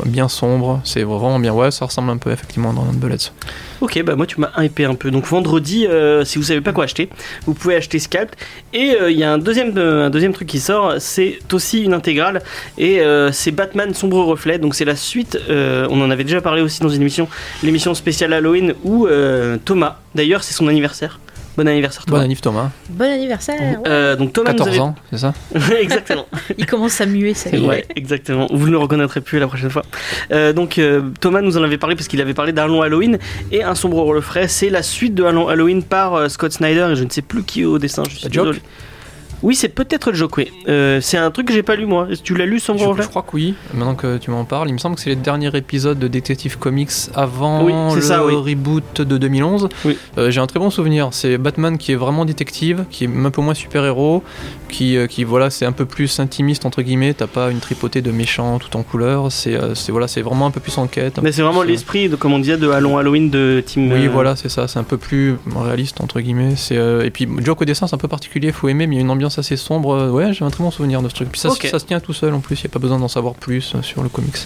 Speaker 2: bien sombre. C'est vraiment bien. Ouais, ça ressemble un peu effectivement dans Bullets.
Speaker 1: Ok, bah moi tu m'as hypé un peu. Donc vendredi, si vous savez pas quoi acheter, vous pouvez acheter Scalp. Et il y a un deuxième, un deuxième truc qui sort, c'est aussi une intégrale. Et euh, c'est Batman Sombre Reflet. Donc c'est la suite, euh, on en avait déjà parlé aussi dans une émission, l'émission spéciale Halloween, où euh, Thomas, d'ailleurs c'est son anniversaire. Bon anniversaire
Speaker 2: Bon
Speaker 1: Thomas.
Speaker 2: anniv Thomas,
Speaker 3: Bon anniversaire. ouais.
Speaker 1: Euh, donc Thomas nous
Speaker 2: 14
Speaker 1: avait...
Speaker 2: ans, c'est ça
Speaker 1: Exactement.
Speaker 3: Il commence à muer, ça.
Speaker 1: Ouais, exactement. Vous ne le reconnaîtrez plus la prochaine fois. Euh, donc euh, Thomas nous en avait parlé parce qu'il avait parlé d'un long Halloween et un sombre reflet. C'est la suite de un long Halloween par euh, Scott Snyder et je ne sais plus qui est au dessin. Je suis. Oui, c'est peut-être le. Oui. Euh, c'est un truc que j'ai pas lu moi. Tu l'as lu sombre
Speaker 2: je, je crois que oui, maintenant que tu m'en parles. Il me semble que c'est les derniers épisodes de Detective Comics avant
Speaker 1: Oui,
Speaker 2: le
Speaker 1: ça, oui.
Speaker 2: reboot de 2011.
Speaker 1: Oui.
Speaker 2: Euh, J'ai un très bon souvenir. C'est Batman qui est vraiment détective, qui est un peu moins super-héros, qui, euh, qui voilà, c'est un peu plus intimiste entre guillemets. T'as pas une tripotée de méchants tout en couleur. C'est euh, voilà, c'est vraiment un peu plus enquête.
Speaker 1: Mais c'est vraiment l'esprit, de, comme on disait, de Allons Halloween de Team.
Speaker 2: Oui, voilà, c'est ça. C'est un peu plus réaliste entre guillemets. C'est et puis Joke au dessin, c'est un peu particulier. Faut aimer, mais il y a une ambiance assez sombre. Euh, Ouais, j'ai un très bon souvenir de ce truc. Puis ça, se tient tout seul en plus. Il y a pas besoin d'en savoir plus euh, sur le comics.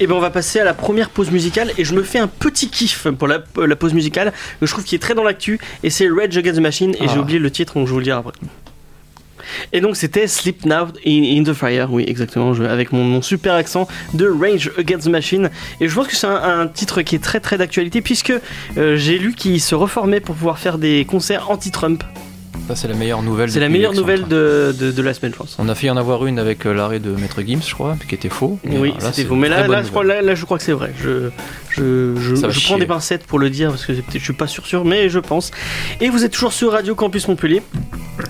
Speaker 1: Et ben on va passer à la première pause musicale et je me fais un petit kiff pour la, la pause musicale que je trouve qui est très dans l'actu et c'est Rage Against the Machine et
Speaker 2: Ah.
Speaker 1: j'ai oublié le titre donc je vous le dire après. Et donc c'était Sleep Now in, the Fire, oui exactement, je- avec mon, mon super accent de Rage Against the Machine. Et je pense que c'est un, un titre qui est très très d'actualité puisque euh, j'ai lu qu'il se reformait pour pouvoir faire des concerts anti-Trump.
Speaker 2: Ça, c'est la meilleure nouvelle.
Speaker 1: C'est la
Speaker 2: depuis
Speaker 1: meilleure
Speaker 2: l'élection
Speaker 1: nouvelle
Speaker 2: de
Speaker 1: la semaine je pense.
Speaker 2: On a fait en avoir une avec euh, l'arrêt de Maître Gims, je crois, qui était faux. Mais
Speaker 1: Oui, c'était faux. Mais là, je crois,
Speaker 2: nouvelle.
Speaker 1: là, là, je crois que c'est vrai. Je, je, je,
Speaker 2: Ça va
Speaker 1: je prends des pincettes pour le dire parce que je suis pas sûr sûr, mais je pense. Et vous êtes toujours sur Radio Campus Montpellier,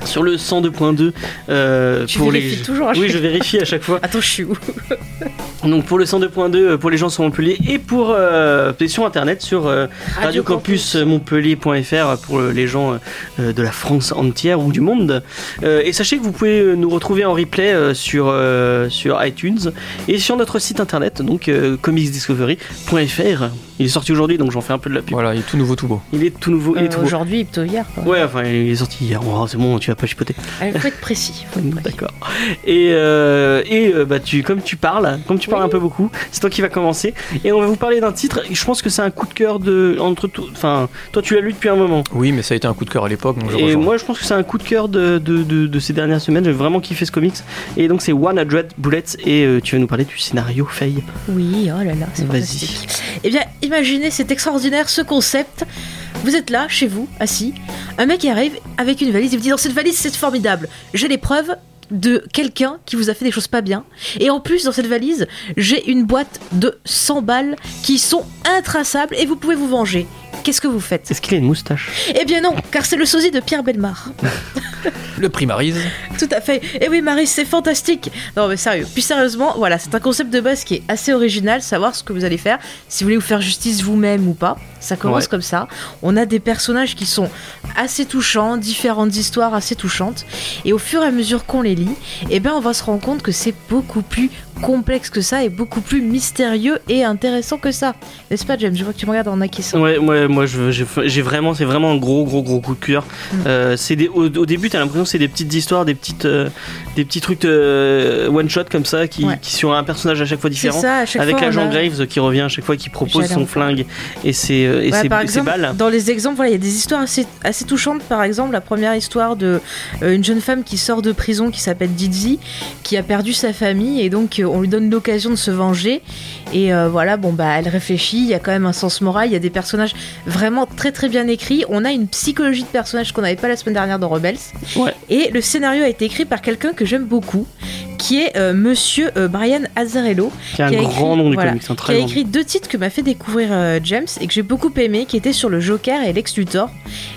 Speaker 1: sur le 102.2 euh,
Speaker 3: Tu
Speaker 1: pour les.
Speaker 3: vérifies toujours à
Speaker 1: Oui, je vérifie à chaque fois.
Speaker 3: Attends, je suis où
Speaker 1: Donc pour le 102.2 euh, pour les gens sur Montpellier et pour euh, sur internet sur euh, radiocampusmontpellier.fr pour les gens euh, de la France entière ou du monde. Euh, et sachez que vous pouvez nous retrouver en replay euh, sur, euh, sur iTunes et sur notre site internet, donc euh, comicsdiscovery.fr. Il est sorti aujourd'hui, donc j'en fais un peu de la pub.
Speaker 2: Voilà, il est tout nouveau, tout beau.
Speaker 1: Il est tout nouveau, il est tout beau.
Speaker 3: Aujourd'hui, plutôt hier. Quoi.
Speaker 1: Ouais, enfin, il est sorti hier. Oh, c'est bon, tu vas pas chipoter.
Speaker 3: Il faut être précis. faut être précis.
Speaker 1: D'accord. Et, euh, et euh, bah, tu, comme tu parles, comme tu parles un peu beaucoup, c'est toi qui va commencer. Et on va vous parler d'un titre. Je pense que c'est un coup de cœur de entre tout. Enfin, toi tu l'as lu depuis un moment.
Speaker 2: Oui, mais ça a été un coup de cœur à l'époque,
Speaker 1: Et
Speaker 2: rejoins.
Speaker 1: moi, je pense que c'est un coup de cœur de, de, de- de ces dernières semaines. J'ai vraiment kiffé ce comics. Et donc, c'est 100 Bullets. Et euh, tu vas nous parler du scénario Faye.
Speaker 3: Oui, oh là là, c'est
Speaker 1: Vas-y.
Speaker 3: Eh bien, imaginez, c'est extraordinaire ce concept. Vous êtes là, chez vous, assis. Un mec arrive avec une valise et vous dit Dans cette valise, c'est formidable. J'ai les preuves de quelqu'un qui vous a fait des choses pas bien. Et en plus, dans cette valise, j'ai une boîte de 100 balles qui sont intraçables et vous pouvez vous venger. Qu'est-ce que vous faites
Speaker 1: Est-ce qu'il a une moustache
Speaker 3: Eh bien non, car c'est le sosie de Pierre Belmar.
Speaker 2: Le primarise.
Speaker 3: Tout à fait. Et oui, Marie, c'est fantastique. Non, mais sérieux. Puis sérieusement, voilà, c'est un concept de base qui est assez original. Savoir ce que vous allez faire, si vous voulez vous faire justice vous-même ou pas. Ça commence
Speaker 1: Ouais.
Speaker 3: comme ça. On a des personnages qui sont assez touchants, différentes histoires assez touchantes. Et au fur et à mesure qu'on les lit, eh ben, on va se rendre compte que c'est beaucoup plus complexe que ça et beaucoup plus mystérieux et intéressant que ça. N'est-ce pas, James? Je vois que tu me regardes en acquiesçant.
Speaker 1: Ouais, ouais, moi j'ai vraiment, c'est vraiment un gros, gros, gros coup de cœur.
Speaker 3: Mm.
Speaker 1: Euh, des, au, au début, t'as l'impression que c'est des petites histoires, des petites, euh, des petits trucs de one shot comme ça, qui,
Speaker 3: Ouais.
Speaker 1: qui sur un personnage à chaque fois différent.
Speaker 3: ça, à chaque
Speaker 1: Avec l'agent
Speaker 3: a-
Speaker 1: Graves qui revient à chaque fois, qui propose son flingue et ses, euh, et
Speaker 3: Ouais,
Speaker 1: ses,
Speaker 3: par
Speaker 1: ses
Speaker 3: exemple,
Speaker 1: balles.
Speaker 3: dans les exemples, voilà, il y a des histoires assez, assez touchantes. Par exemple, la première histoire de euh, une jeune femme qui sort de prison qui s'appelle Dizzy, qui a perdu sa famille et donc euh, on lui donne l'occasion de se venger. Et euh, voilà, bon bah elle réfléchit. Il y a quand même un sens moral. Il y a des personnages vraiment très très bien écrits. On a une psychologie de personnage qu'on n'avait pas la semaine dernière dans Rebels.
Speaker 1: Ouais.
Speaker 3: Et le scénario a été écrit par quelqu'un que j'aime beaucoup, qui est euh, Monsieur euh, Brian Azzarello,
Speaker 1: Qui a un
Speaker 3: qui a
Speaker 1: grand
Speaker 3: écrit-
Speaker 1: nom du
Speaker 3: voilà,
Speaker 1: comics, un
Speaker 3: qui a
Speaker 1: nom.
Speaker 3: écrit deux titres que m'a fait découvrir euh, James et que j'ai beaucoup aimé, qui étaient sur le Joker et Lex Luthor.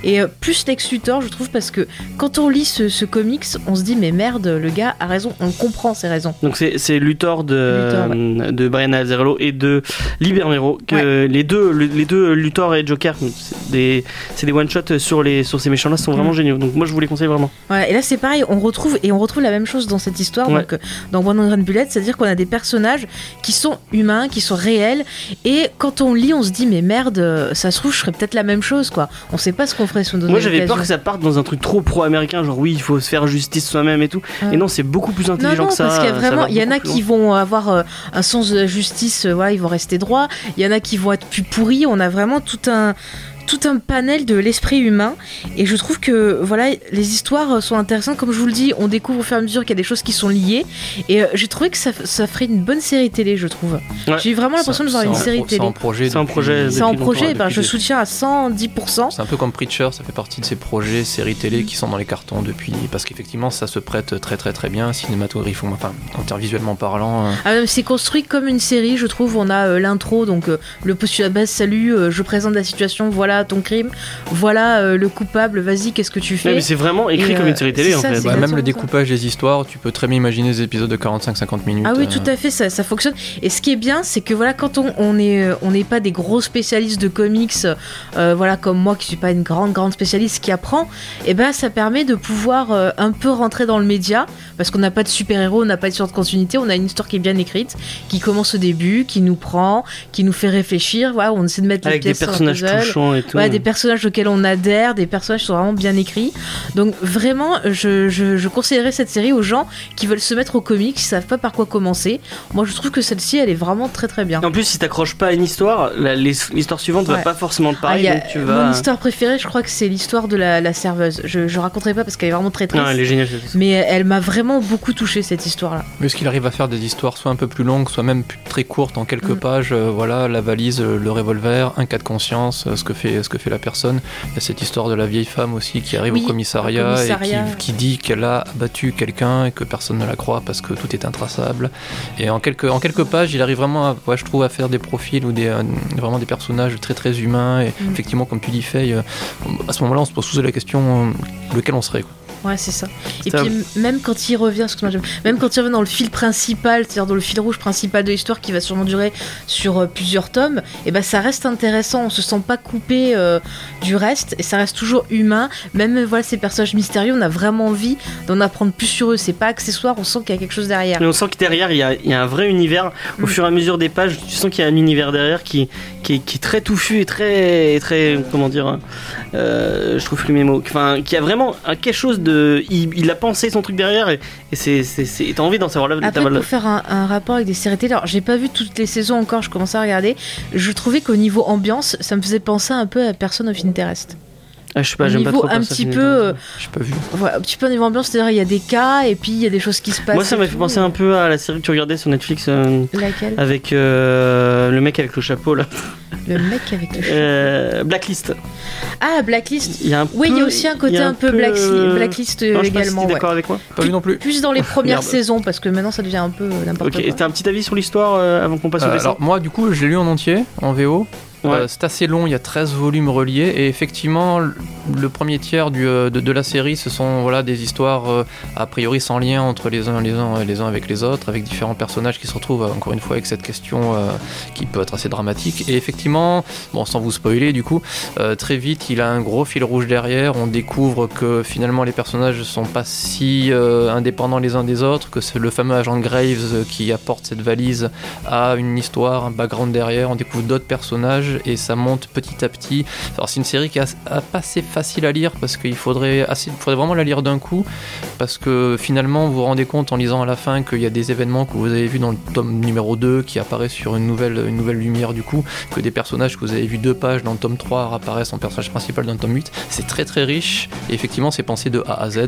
Speaker 3: Et euh, plus Lex Luthor, je trouve, parce que quand on lit ce, ce comics, on se dit mais merde, le gars a raison, on comprend ses raisons.
Speaker 1: Donc c'est Luthor de,
Speaker 3: Luthor,
Speaker 1: de Brian Azzarello et de Libermero que les deux le- les deux Luthor et Joker c'est des c'est des one shot sur les sur ces méchants là sont vraiment
Speaker 3: Mm.
Speaker 1: géniaux. Donc moi je vous les conseille vraiment.
Speaker 3: Voilà, et là c'est pareil, on retrouve et on retrouve la même chose dans cette histoire,
Speaker 1: Ouais.
Speaker 3: Donc euh, dans One Hundred Bullet, c'est-à-dire qu'on a des personnages qui sont humains, qui sont réels, et quand on lit, on se dit mais merde, ça se trouve je ferais peut-être la même chose quoi. On sait pas ce qu'on ferait on donnait
Speaker 1: Moi j'avais peur que ça parte dans un truc trop pro-américain genre oui il faut se faire justice soi-même et tout.
Speaker 3: Ouais.
Speaker 1: Et non c'est beaucoup plus intelligent
Speaker 3: non,
Speaker 1: que ça.
Speaker 3: parce qu'il y a vraiment, il y en a qui vont avoir euh, un sens de la justice, euh, voilà, ils vont rester droits. Il y en a qui vont être plus pourris. On a vraiment tout un tout un panel de l'esprit humain et je trouve que voilà les histoires sont intéressantes comme je vous le dis on découvre au fur et à mesure qu'il y a des choses qui sont liées et euh, j'ai trouvé que ça, ça ferait une bonne série télé je trouve
Speaker 1: Ouais.
Speaker 3: j'ai vraiment l'impression de voir une série
Speaker 2: pro- C'est
Speaker 3: télé
Speaker 2: en projet.
Speaker 1: C'est un projet
Speaker 3: c'est en
Speaker 1: depuis
Speaker 3: projet ben, je
Speaker 1: des-
Speaker 3: soutiens à 110%
Speaker 2: C'est un peu comme Preacher, ça fait partie de ces projets, séries télé qui sont dans les cartons depuis. Parce qu'effectivement, ça se prête très très très bien, cinématographiquement, enfin, en termes visuellement parlant. euh,
Speaker 3: Ah, c'est construit comme une série, je trouve. On a euh, l'intro, donc euh, le postulat base, salut, euh, je présente la situation, voilà ton crime, voilà euh, le coupable, vas-y, qu'est-ce que tu
Speaker 1: Ouais,
Speaker 3: fais
Speaker 1: mais c'est vraiment écrit
Speaker 3: Et,
Speaker 1: comme
Speaker 3: euh,
Speaker 1: une série télé en
Speaker 3: ça,
Speaker 1: fait.
Speaker 2: bah, même le
Speaker 3: ça.
Speaker 2: découpage des histoires, tu peux très bien imaginer des épisodes de 45-50 minutes.
Speaker 3: Ah oui,
Speaker 2: euh,
Speaker 3: tout à fait, ça, ça fonctionne. Et ce qui est bien, c'est que voilà, quand on on est, euh, on n'est pas des gros spécialistes de comics, euh, voilà, comme moi qui suis pas une grande grande spécialiste qui apprend, et ben ça permet de pouvoir euh, un peu rentrer dans le média, parce qu'on n'a pas de super héros, on n'a pas de histoire de continuité, on a une histoire qui est bien écrite, qui commence au début, qui nous prend, qui nous fait réfléchir. Voilà, on essaie de mettre
Speaker 1: Avec
Speaker 3: les
Speaker 1: des
Speaker 3: pièces sur un
Speaker 1: personnages
Speaker 3: puzzle.
Speaker 1: touchants et tout.
Speaker 3: Ouais, des personnages auxquels on adhère, des personnages qui sont vraiment bien écrits. Donc vraiment, je, je, je conseillerais cette série aux gens qui veulent se mettre au comics, qui savent pas par quoi commencer. Moi, je trouve que celle-ci, elle est vraiment très très bien.
Speaker 1: En plus, si t'accroches pas à une histoire, l'histoire suivante va
Speaker 3: Ouais.
Speaker 1: pas forcément te
Speaker 3: Ah,
Speaker 1: parler.
Speaker 3: il y a-
Speaker 1: donc tu
Speaker 3: Mon
Speaker 1: vas.
Speaker 3: histoire préférée, je crois que c'est l'histoire de la, la serveuse. Je, je raconterai pas parce qu'elle est vraiment très triste.
Speaker 1: Non, elle est géniale.
Speaker 3: Mais elle m'a vraiment beaucoup touché cette histoire-là.
Speaker 2: Mais ce qu'il arrive à faire des histoires soit un peu plus longues, soit même très courtes en quelques
Speaker 3: Mm.
Speaker 2: pages, euh, voilà, la valise, euh, le revolver, un cas de conscience, euh, ce que fait, ce que fait la personne. Il y a cette histoire de la vieille femme aussi qui arrive
Speaker 3: Oui,
Speaker 2: au commissariat,
Speaker 3: au commissariat.
Speaker 2: et qui, qui dit qu'elle a abattu quelqu'un et que personne ne la croit parce que tout est intraçable. Et en quelques, en quelques pages, il arrive vraiment, à, ouais, je trouve, à faire des profils ou des, euh, vraiment des personnages très très humains. Et
Speaker 3: Mm.
Speaker 2: effectivement, comme tu dis, Faye, euh, à ce moment-là, on se pose tous la question euh, lequel on serait. quoi.
Speaker 3: Ouais, c'est ça. Et
Speaker 1: un-
Speaker 3: puis même quand il revient, même quand il revient dans le fil principal, c'est-à-dire dans le fil rouge principal de l'histoire qui va sûrement durer sur euh, plusieurs tomes, et ben ça reste intéressant. On se sent pas coupé euh, du reste et ça reste toujours humain. Même euh, voilà ces personnages mystérieux, on a vraiment envie d'en apprendre plus sur eux. C'est pas accessoire, on sent qu'il y a quelque chose derrière.
Speaker 1: Mais on sent que derrière, il y y a un vrai univers. Au
Speaker 3: Mm.
Speaker 1: fur et à mesure des pages, tu sens qu'il y a un univers derrière qui, qui, est, qui est très touffu et très, très comment dire, euh, je trouve plus mes mots. Enfin, qui a vraiment quelque chose de, il, il a pensé son truc derrière et, et t'as envie d'en savoir la
Speaker 3: Après, pour faire un, un rapport avec des séries télé, alors j'ai pas vu toutes les saisons encore, je commençais à regarder. Je trouvais qu'au niveau ambiance, ça me faisait penser un peu à Person of Interest.
Speaker 1: Ah, je sais pas, j'aime pas
Speaker 3: niveau
Speaker 1: trop
Speaker 3: un
Speaker 1: Person
Speaker 3: petit peu, euh,
Speaker 2: J'ai pas vu.
Speaker 3: Un petit peu au niveau ambiance, c'est-à-dire il y a des cas et puis il y a des choses qui se passent.
Speaker 1: Moi, ça
Speaker 3: et
Speaker 1: m'a fait penser un peu à la série que tu regardais sur Netflix euh,
Speaker 3: Laquelle?
Speaker 1: avec euh, le mec avec le chapeau là,
Speaker 3: Le mec avec le.
Speaker 1: Euh, Blacklist.
Speaker 3: Ah, Blacklist.
Speaker 1: Il y a un
Speaker 3: Oui, il y a aussi un côté un peu Blackli-
Speaker 1: euh,
Speaker 3: Blacklist
Speaker 1: non,
Speaker 3: euh,
Speaker 1: je si
Speaker 3: également.
Speaker 1: t'es
Speaker 3: ouais.
Speaker 1: d'accord avec moi.
Speaker 2: Pas vu non plus.
Speaker 3: Plus dans les premières saisons, parce que maintenant ça devient un peu euh, n'importe
Speaker 1: Ok, et
Speaker 3: quoi.
Speaker 1: t'as un petit avis sur l'histoire euh, avant qu'on passe au
Speaker 2: Euh,
Speaker 1: dessin
Speaker 2: alors moi du coup je l'ai lu en entier en VO. Euh, c'est assez long, il y a 13 volumes reliés et effectivement le- premier tiers euh, de, la série ce sont voilà, des histoires euh, a priori sans lien entre les uns, les, uns, les uns avec les autres avec différents personnages qui se retrouvent encore une fois avec cette question qui peut être assez dramatique. Et effectivement, bon sans vous spoiler du coup, très vite il a un gros fil rouge derrière, on découvre que finalement les personnages sont pas si indépendants les uns des autres, que c'est le fameux agent Graves qui apporte cette valise a une histoire, un background derrière, on découvre d'autres personnages et ça monte petit à petit. Alors c'est une série qui est assez- pas assez facile à lire parce qu'il faudrait, assez, faudrait vraiment la lire d'un coup parce que finalement vous vous rendez compte en lisant à la fin qu'il y a des événements que vous avez vus dans le tome numéro 2 qui apparaissent sur une nouvelle, une nouvelle lumière du coup, que des personnages que vous avez vus deux pages dans le tome 3 apparaissent en personnage principal dans le tome 8. C'est très très riche et effectivement c'est pensé de A à Z.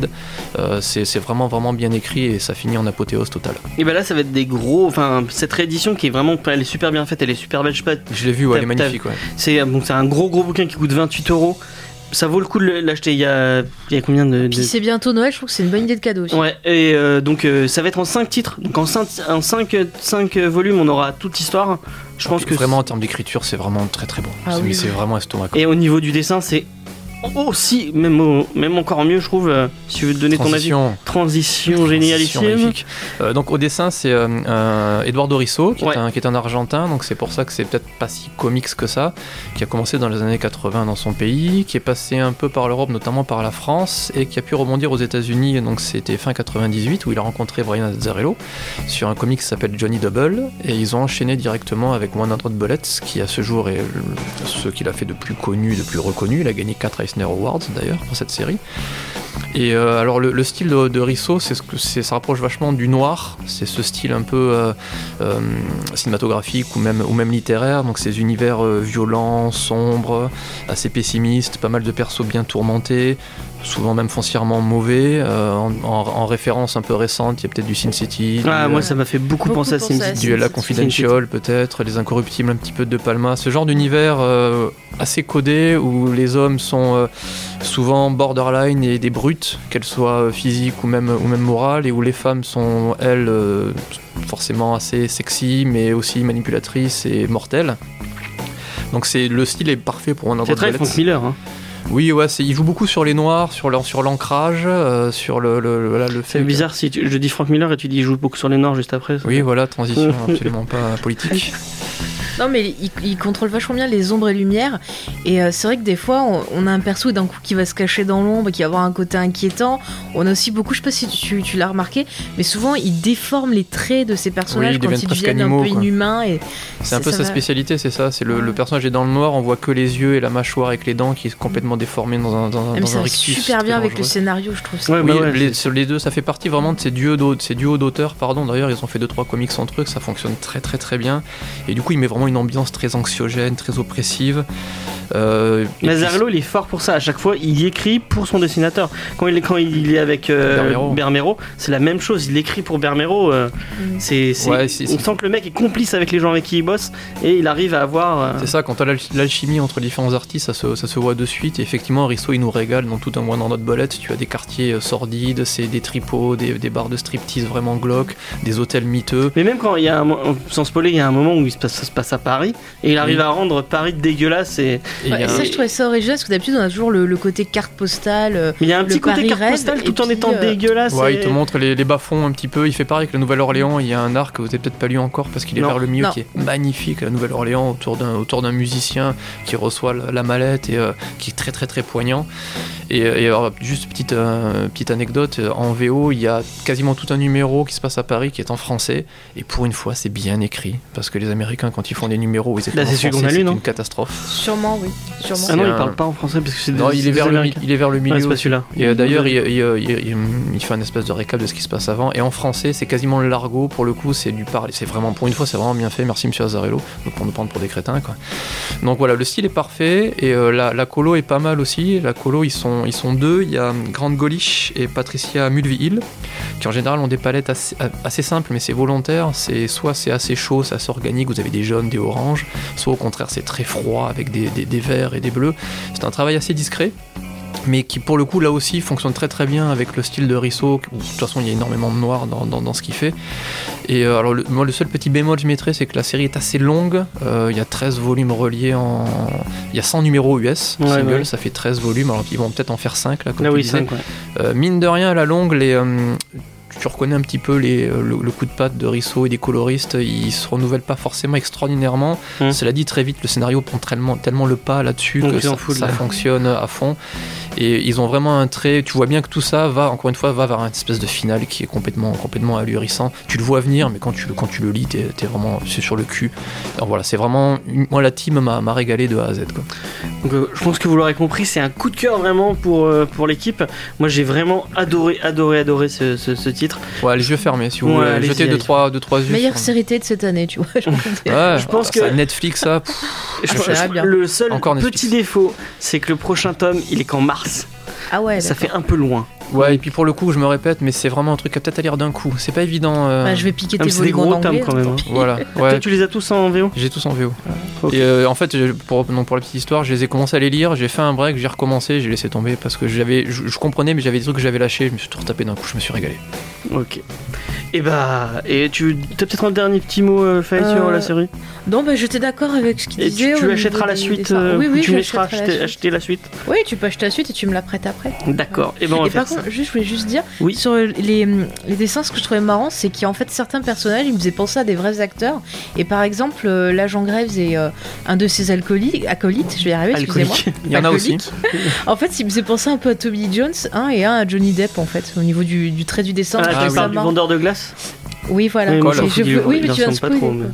Speaker 2: Euh, c'est vraiment vraiment bien écrit et ça finit en apothéose totale.
Speaker 1: Et ben là, ça va être des gros. Enfin, cette réédition qui est vraiment. Elle est super bien faite, elle est super belle. Je sais pas.
Speaker 2: Je l'ai vu, ouais, elle est
Speaker 1: t'as-
Speaker 2: magnifique. Ouais.
Speaker 1: C'est bon, c'est un gros gros bouquin qui coûte 28 euros. ça vaut le coup de l'acheter. Il y a, il y a combien de. de-
Speaker 3: Puis c'est bientôt Noël, je trouve que c'est une bonne idée de cadeau aussi.
Speaker 1: Ouais, et euh, donc euh, ça va être en 5 titres. Donc en 5, en cinq, euh, cinq, euh, volumes, on aura toute l'histoire. Je pense que.
Speaker 2: vraiment en termes d'écriture, c'est vraiment très très bon.
Speaker 3: Ah
Speaker 2: c'est
Speaker 3: oui,
Speaker 2: c'est
Speaker 3: oui.
Speaker 2: vraiment estomac.
Speaker 1: Et au niveau du dessin, c'est aussi, même, au- même encore mieux, je trouve. euh, si tu veux donner ton avis.
Speaker 2: Transition.
Speaker 1: Génialissime.
Speaker 2: Euh, donc au dessin, c'est euh, euh, Eduardo Risso, qui,
Speaker 1: Ouais.
Speaker 2: est un, qui est un Argentin, donc c'est pour ça que c'est peut-être pas si comics que ça, qui a commencé dans les années 80 dans son pays, qui est passé un peu par l'Europe, notamment par la France, et qui a pu rebondir aux États-Unis. Donc c'était fin 98 où il a rencontré Brian Azzarello sur un comic qui s'appelle Johnny Double, et ils ont enchaîné directement avec One Hundred Bullets, qui à ce jour est le- ce qu'il a fait de plus connu, de plus reconnu. Il a gagné 4 Awards d'ailleurs pour cette série. Et euh, alors le, le style de, de Risso, c'est ce que ça rapproche vachement du noir. C'est ce style un peu euh, euh, cinématographique ou même ou même littéraire. Donc ces univers violents, sombres, assez pessimistes, pas mal de persos bien tourmentés, souvent même foncièrement mauvais. euh, en, en- en référence un peu récente, il y a peut-être du Sin City,
Speaker 1: Ah,
Speaker 2: du,
Speaker 1: moi
Speaker 2: euh,
Speaker 1: ça m'a fait beaucoup,
Speaker 3: Beaucoup
Speaker 1: penser à
Speaker 3: penser à
Speaker 1: SimCity.
Speaker 3: Sin
Speaker 2: du La
Speaker 3: City.
Speaker 2: Confidential peut-être, Les Incorruptibles un petit peu de Palma, ce genre d'univers euh, assez codé où les hommes sont euh, souvent borderline et des brutes, qu'elles soient physiques ou même, ou même morales, et où les femmes sont, elles, euh, forcément assez sexy, mais aussi manipulatrices et mortelles. Donc c'est le style est parfait pour un
Speaker 1: C'est très Frank Miller. Hein.
Speaker 2: Oui, ouais, il joue beaucoup sur les noirs, sur l'an- sur l'ancrage, euh, sur le, le, voilà, le fait.
Speaker 1: C'est bizarre si tu- je dis Frank Miller et tu dis il joue beaucoup sur les Noirs juste après. ça-
Speaker 2: Oui, voilà, transition absolument pas politique.
Speaker 3: Non, mais il, il contrôle vachement bien les ombres et lumières. Et euh, c'est vrai que des fois, on, on a un perso d'un coup qui va se cacher dans l'ombre, qui va avoir un côté inquiétant. On a aussi beaucoup, je sais pas si tu, tu l'as remarqué, mais souvent il déforme les traits de ces personnages
Speaker 2: ils
Speaker 3: quand
Speaker 2: deviennent
Speaker 3: ils
Speaker 2: presque
Speaker 3: deviennent un
Speaker 2: animaux,
Speaker 3: peu
Speaker 2: quoi.
Speaker 3: inhumains. Et
Speaker 2: C'est un peu
Speaker 3: ça
Speaker 2: sa
Speaker 3: va.
Speaker 2: spécialité, c'est ça. C'est le,
Speaker 3: Ouais.
Speaker 2: le personnage est dans le noir, on voit que les yeux et la mâchoire avec les dents qui est complètement déformée dans un, dans
Speaker 3: Ah,
Speaker 2: dans
Speaker 3: ça
Speaker 2: un rictus.
Speaker 3: super bien avec le scénario, je trouve. ça.
Speaker 1: Ouais,
Speaker 2: Oui,
Speaker 1: bah ouais,
Speaker 2: les,
Speaker 1: c'est-
Speaker 2: sur les deux, ça fait partie vraiment de ces duos d'auteurs, pardon. D'ailleurs, ils ont fait deux trois comics entre eux, que ça fonctionne très très très bien. Et du coup, il met vraiment une ambiance très anxiogène, très oppressive. Euh, puis-
Speaker 1: il est fort pour ça. À chaque fois, il écrit pour son dessinateur. Quand il est, quand il est avec euh,
Speaker 2: Bermero.
Speaker 1: Bermero, c'est la même chose. Il écrit pour Bermero. euh,
Speaker 3: Mm.
Speaker 1: c'est, c'est-
Speaker 2: Ouais, c'est-
Speaker 1: on
Speaker 2: c'est-
Speaker 1: sent que le mec est complice avec les gens avec qui il bosse et il arrive à avoir. euh,
Speaker 2: C'est ça, quand tu as l'alchimie entre différents artistes, ça se, ça se voit de suite. Et effectivement, Risso, il nous régale dans tout un mois dans notre bolette. Tu as des quartiers euh, sordides, c'est des tripots, des, des bars de striptease vraiment glauques, des hôtels miteux.
Speaker 1: Mais même quand il y a un, sans spoiler, il y a un moment où il se passe, ça se passe à Paris et il arrive
Speaker 2: Oui.
Speaker 1: à rendre Paris dégueulasse. Et...
Speaker 2: Et
Speaker 3: Ouais,
Speaker 2: a
Speaker 3: ça, je trouvais ça original parce que d'habitude, on a toujours le, le côté carte postale. euh,
Speaker 1: Mais il y a un
Speaker 3: Le
Speaker 1: petit côté
Speaker 3: Paris
Speaker 1: carte
Speaker 3: rêve,
Speaker 1: postale tout en
Speaker 3: puis,
Speaker 1: étant
Speaker 3: euh,
Speaker 1: dégueulasse.
Speaker 2: Ouais,
Speaker 1: et-
Speaker 2: il te montre les, les bas-fonds un petit peu. Il fait pareil avec la Nouvelle-Orléans. Il y a un arc que vous avez peut-être pas lu encore parce qu'il est
Speaker 1: Non.
Speaker 2: vers le milieu
Speaker 3: Non.
Speaker 2: qui est magnifique. La Nouvelle-Orléans autour d'un autour d'un musicien qui reçoit la, la mallette et euh, qui est très très très poignant. Et, et alors, juste petite euh, petite anecdote en VO, il y a quasiment tout un numéro qui se passe à Paris qui est en français. Et pour une fois, c'est bien écrit parce que les Américains quand ils font des numéros, ils écrivent
Speaker 1: Bah,
Speaker 2: en français,
Speaker 1: qu'on a lu,
Speaker 2: c'est
Speaker 1: non
Speaker 2: une catastrophe.
Speaker 3: Sûrement, oui. Sûrement.
Speaker 1: Ah non, il
Speaker 2: un-
Speaker 1: parle pas en français parce que c'est des,
Speaker 2: Non, il est
Speaker 1: des
Speaker 2: vers le, mi- il est vers le milieu.
Speaker 1: C'est pas celui-là.
Speaker 2: Et euh, d'ailleurs, il, il- il- il- il fait un espèce de récap de ce qui se passe avant. Et en français, c'est quasiment le largo. Pour le coup, c'est du parler. C'est vraiment, pour une fois, c'est vraiment bien fait. Merci, monsieur Azarello. Donc, pour nous prendre pour des crétins, quoi. Donc voilà, le style est parfait. Et euh, la, la colo est pas mal aussi. La colo, ils sont, ils sont deux. Il y a Grande Golish et Patricia Mulvey-Hill, qui en général ont des palettes assez, assez simples, mais c'est volontaire. C'est soit c'est assez chaud, c'est assez organique. Vous avez des jaunes, des oranges. Soit au contraire, c'est très froid avec des, des- des verts et des bleus. C'est un travail assez discret mais qui pour le coup là aussi fonctionne très très bien avec le style de Risso où de toute façon il y a énormément de noir dans, dans- dans ce qu'il fait et euh, alors le, moi le seul petit bémol que je mettrais c'est que la série est assez longue Euh, il y a 13 volumes reliés en il y a 100 numéros US
Speaker 1: Ouais,
Speaker 2: single
Speaker 1: ouais.
Speaker 2: ça fait 13 volumes alors ils vont peut-être en faire 5 là comme
Speaker 1: Ah oui, cinq, ouais.
Speaker 2: Euh, mine de rien, à la longue, les, tu reconnais un petit peu les, euh, le, le coup de patte de Risso et des coloristes. Ils se renouvellent pas forcément extraordinairement.
Speaker 1: Hmm.
Speaker 2: Cela dit, très vite, le scénario prend tellement, tellement le pas là-dessus que ça,
Speaker 1: foutent,
Speaker 2: ça
Speaker 1: là.
Speaker 2: fonctionne à fond. Et ils ont vraiment un trait. Tu vois bien que tout ça va, encore une fois, va vers une espèce de finale qui est complètement, complètement ahurissant. Tu le vois venir, mais quand tu, le- quand tu le lis, t'es es vraiment c'est sur le cul. Alors voilà, c'est vraiment. Moi, la team m'a m'a régalé de A à Z. Quoi.
Speaker 1: Donc, euh, je pense que vous l'aurez compris, c'est un coup de cœur vraiment pour, euh, pour l'équipe. Moi, j'ai vraiment adoré, adoré, adoré ce, ce- ce titre.
Speaker 2: Ouais, les yeux fermés, si vous
Speaker 1: Ouais,
Speaker 2: voulez
Speaker 1: allez-y.
Speaker 2: deux trois, deux, trois yeux.
Speaker 3: Meilleure
Speaker 2: sur-
Speaker 3: série télé de cette année, tu vois.
Speaker 2: Ouais,
Speaker 1: Je pense
Speaker 2: ça,
Speaker 1: que-
Speaker 2: Netflix, ça. pff,
Speaker 1: Je-
Speaker 3: bien.
Speaker 1: le seul
Speaker 2: Encore Netflix.
Speaker 1: petit défaut, c'est que le prochain tome, il est qu'en mars.
Speaker 3: Ah ouais,
Speaker 1: Ça fait un peu loin.
Speaker 2: Ouais, et puis pour le coup, je me répète, mais c'est vraiment un truc à peut-être à lire d'un coup. C'est pas évident. euh,
Speaker 3: Bah, je vais piquer
Speaker 1: Ah,
Speaker 3: tes
Speaker 1: mais c'est des
Speaker 3: volumes
Speaker 1: gros
Speaker 3: en anglais.
Speaker 1: quand même. hein.
Speaker 2: Voilà,
Speaker 1: Toi,
Speaker 2: ouais.
Speaker 1: tu les as tous en VO
Speaker 2: J'ai tous en VO.
Speaker 1: ok.
Speaker 2: Et euh, en fait, je- pour, non, pour la petite histoire, je les ai commencé à les lire, j'ai fait un break, j'ai recommencé, j'ai laissé tomber parce que j'avais, je, je comprenais, mais j'avais des trucs que j'avais lâchés, je me suis tout retapé d'un coup, je me suis régalé.
Speaker 1: Ok. Et bah, et tu as peut-être un dernier petit mot, euh, Faye, sur
Speaker 3: Euh,
Speaker 1: la série?
Speaker 3: Non, bah, j'étais d'accord avec ce qu'il
Speaker 1: Et
Speaker 3: disait.
Speaker 1: tu, tu achèteras la suite euh,
Speaker 3: Oui,
Speaker 1: ou
Speaker 3: oui,
Speaker 1: tu laisseras
Speaker 3: la
Speaker 1: acheter, acheter la suite?
Speaker 3: Oui, tu peux acheter la suite et tu me la prêtes après.
Speaker 1: D'accord. Et ben on va
Speaker 3: Et par
Speaker 1: ça.
Speaker 3: contre, juste, je voulais juste dire,
Speaker 1: Oui.
Speaker 3: sur les, les dessins, ce que je trouvais marrant, c'est qu'en fait, certains personnages, ils me faisaient penser à des vrais acteurs. Et par exemple, euh, l'agent Graves et euh, un de ses alcooliques, acolytes, je vais y arriver, excusez-moi.
Speaker 1: Alcoolique.
Speaker 2: Il y en a aussi.
Speaker 3: En fait, il me faisait penser un peu à Toby Jones, un et un à Johnny Depp, en fait, au niveau du, du trait du dessin.
Speaker 1: Ah, tu parles du vendeur de glace?
Speaker 3: Oui, voilà.
Speaker 1: Oui,
Speaker 2: j'en
Speaker 3: je oui, mais tu viens de
Speaker 1: pas trop, mais-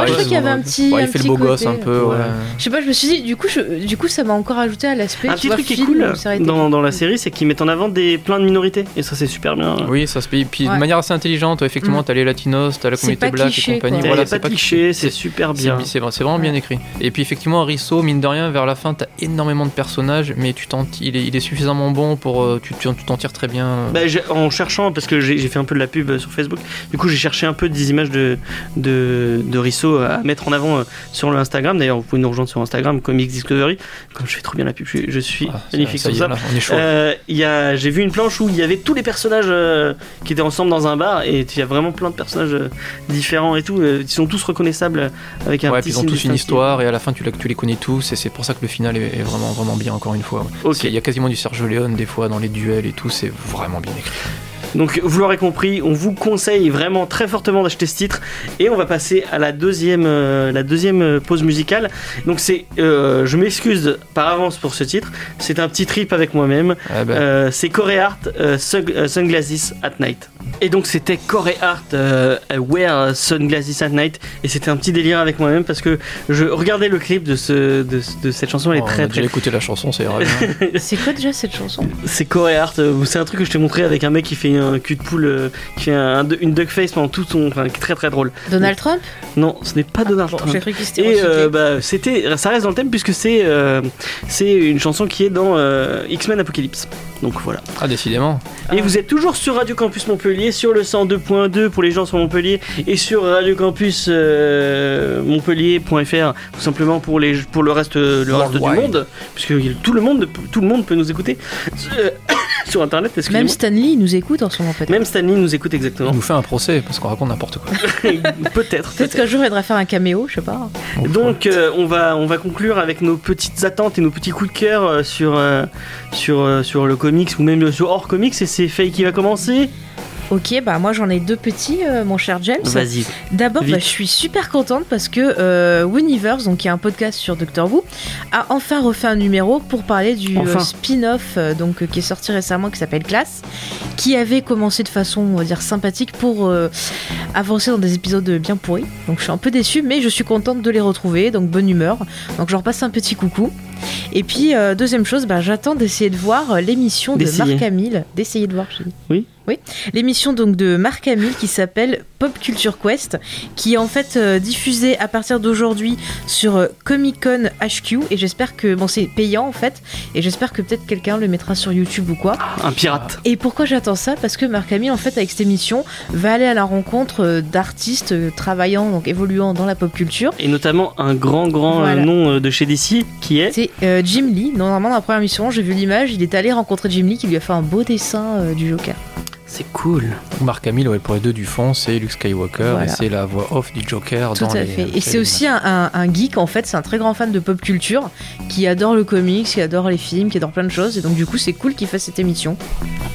Speaker 3: Ouais, je crois qu'il y avait un petit.
Speaker 2: Ouais,
Speaker 3: un
Speaker 2: il fait le
Speaker 3: petit
Speaker 2: beau gosse un peu, ouais.
Speaker 1: Ouais.
Speaker 3: Je sais pas, je me suis dit, du coup, je- du coup ça m'a encore ajouté à l'aspect.
Speaker 1: Un petit
Speaker 3: vois,
Speaker 1: truc qui est cool dans, dans la série, c'est qu'ils mettent en avant des, plein de minorités. Et ça, c'est super bien.
Speaker 2: Oui, ça se paye. Puis
Speaker 3: Ouais.
Speaker 2: de manière assez intelligente, effectivement,
Speaker 3: Mm.
Speaker 2: t'as les latinos, t'as la
Speaker 3: C'est
Speaker 2: communauté black
Speaker 3: cliché,
Speaker 2: et compagnie. Voilà,
Speaker 1: a pas cliché, c'est super
Speaker 2: C'est
Speaker 1: bien.
Speaker 2: c'est vrai- c'est vraiment bien écrit. Et puis effectivement, Risso, mine de rien, vers la fin, t'as énormément de personnages, mais tu t'en- il, est, il est suffisamment bon pour. euh, Tu t'en tires très bien.
Speaker 1: Bah, j'ai- en cherchant, parce que j'ai fait un peu de la pub euh, sur Facebook, du coup j'ai cherché un peu des images de, de, de Risso à mettre en avant euh, sur le Instagram. D'ailleurs, vous pouvez nous rejoindre sur Instagram, Comics Discovery. Comme je fais trop bien la pub, je, je suis
Speaker 2: Ah, ça-
Speaker 1: magnifique
Speaker 2: ça
Speaker 1: sur ça.
Speaker 2: chaud.
Speaker 1: Euh, J'ai vu une planche où il y avait tous les personnages euh, qui étaient ensemble dans un bar et il y a vraiment plein de personnages euh, différents et tout. euh, ils sont tous reconnaissables euh, avec un
Speaker 2: ouais,
Speaker 1: petit
Speaker 2: ils ont tous une histoire et à la fin tu, les connais tous et c'est pour ça que le final est, est vraiment vraiment bien encore une fois. Il y a quasiment du Sergio Leone des fois dans les duels et tout, c'est vraiment bien écrit.
Speaker 1: Donc vous l'aurez compris, on vous conseille vraiment très fortement d'acheter ce titre et on va passer à la deuxième, euh, la deuxième euh, pause musicale. Donc c'est, euh, je m'excuse par avance pour ce titre, c'est un petit trip avec moi-même.
Speaker 2: Ah ben,
Speaker 1: Euh, c'est Corey Hart, Sunglasses at Night. Et donc c'était Corey Hart, euh, Wear Sunglasses at Night et c'était un petit délire avec moi-même parce que je regardais le clip de, ce, de, de cette chanson, elle est
Speaker 2: oh, on
Speaker 1: très
Speaker 2: a
Speaker 1: très
Speaker 2: déjà écouté la chanson, c'est vrai.
Speaker 3: C'est quoi déjà cette chanson?
Speaker 1: C'est Corey Hart, euh, c'est un truc que je t'ai montré avec un mec qui fait un cul de poule, euh, qui fait un, une duck face pendant tout son. Enfin, qui est très très drôle.
Speaker 3: Donald Trump?
Speaker 1: Non, ce n'est pas Donald
Speaker 3: Bon,
Speaker 1: Trump.
Speaker 3: cru
Speaker 1: Et euh, bah, c'était, ça reste dans le thème puisque c'est euh, c'est une chanson qui est dans euh, X-Men Apocalypse. Donc voilà.
Speaker 2: Ah, décidément.
Speaker 1: Et
Speaker 3: Ah.
Speaker 1: vous êtes toujours sur Radio Campus Montpellier, sur le 102.2 pour les gens sur Montpellier et sur Radio Campus euh, Montpellier.fr tout simplement pour les pour le reste le reste du monde puisque tout le monde tout le monde peut nous écouter euh, sur internet excusez-moi.
Speaker 3: Même Stanley nous écoute en ce moment peut-être.
Speaker 1: Même Stanley nous écoute
Speaker 2: Il
Speaker 1: exactement.
Speaker 2: nous fait un procès parce qu'on raconte n'importe quoi.
Speaker 1: peut-être.
Speaker 3: Peut-être
Speaker 1: peut-être.
Speaker 3: qu'un jour il faudra faire un caméo, je sais pas.
Speaker 1: Donc euh, on va on va conclure avec nos petites attentes et nos petits coups de cœur sur euh, sur euh, sur le comics ou même sur hors comics et c'est Faye qui va commencer.
Speaker 3: Ok, bah moi j'en ai deux petits, euh, mon cher James.
Speaker 1: Vas-y.
Speaker 3: D'abord, bah, je suis super contente parce que euh, Winiverse, donc qui est un podcast sur Doctor Who, a enfin refait un numéro pour parler du
Speaker 1: Enfin.
Speaker 3: euh, spin-off euh, donc qui est sorti récemment qui s'appelle Class, qui avait commencé de façon on va dire sympathique pour avancer dans des épisodes bien pourris. Donc je suis un peu déçue, mais je suis contente de les retrouver, donc bonne humeur. Donc je leur passe un petit coucou. Et puis deuxième chose, bah, j'attends d'essayer de voir l'émission de. Marc Hamill, d'essayer de voir.
Speaker 1: Oui.
Speaker 3: Oui, l'émission donc de Marc Hamill qui s'appelle Pop Culture Quest, qui est en fait euh, diffusée à partir d'aujourd'hui sur euh, Comic Con HQ et j'espère que bon c'est payant en fait et j'espère que peut-être quelqu'un le mettra sur YouTube ou quoi.
Speaker 1: Un pirate.
Speaker 3: Et pourquoi j'attends ça? Parce que Marc Hamill en fait avec cette émission va aller à la rencontre euh, d'artistes travaillant donc évoluant dans la pop culture.
Speaker 1: Et notamment un grand grand
Speaker 3: Voilà.
Speaker 1: nom de chez DC qui est
Speaker 3: C'est Jim Lee. Normalement dans la première mission j'ai vu l'image, il est allé rencontrer Jim Lee qui lui a fait un beau dessin du Joker.
Speaker 1: C'est cool.
Speaker 2: Marc Hamill, ouais, pour les deux du fond, c'est Luke Skywalker
Speaker 3: Voilà.
Speaker 2: et c'est la voix off du Joker
Speaker 3: Tout
Speaker 2: dans
Speaker 3: à
Speaker 2: les-
Speaker 3: fait.
Speaker 2: les
Speaker 3: Et c'est aussi un, un- un geek en fait, c'est un très grand fan de pop culture qui adore le comics, qui adore les films, qui adore plein de choses. Et donc du coup c'est cool qu'il fasse cette émission.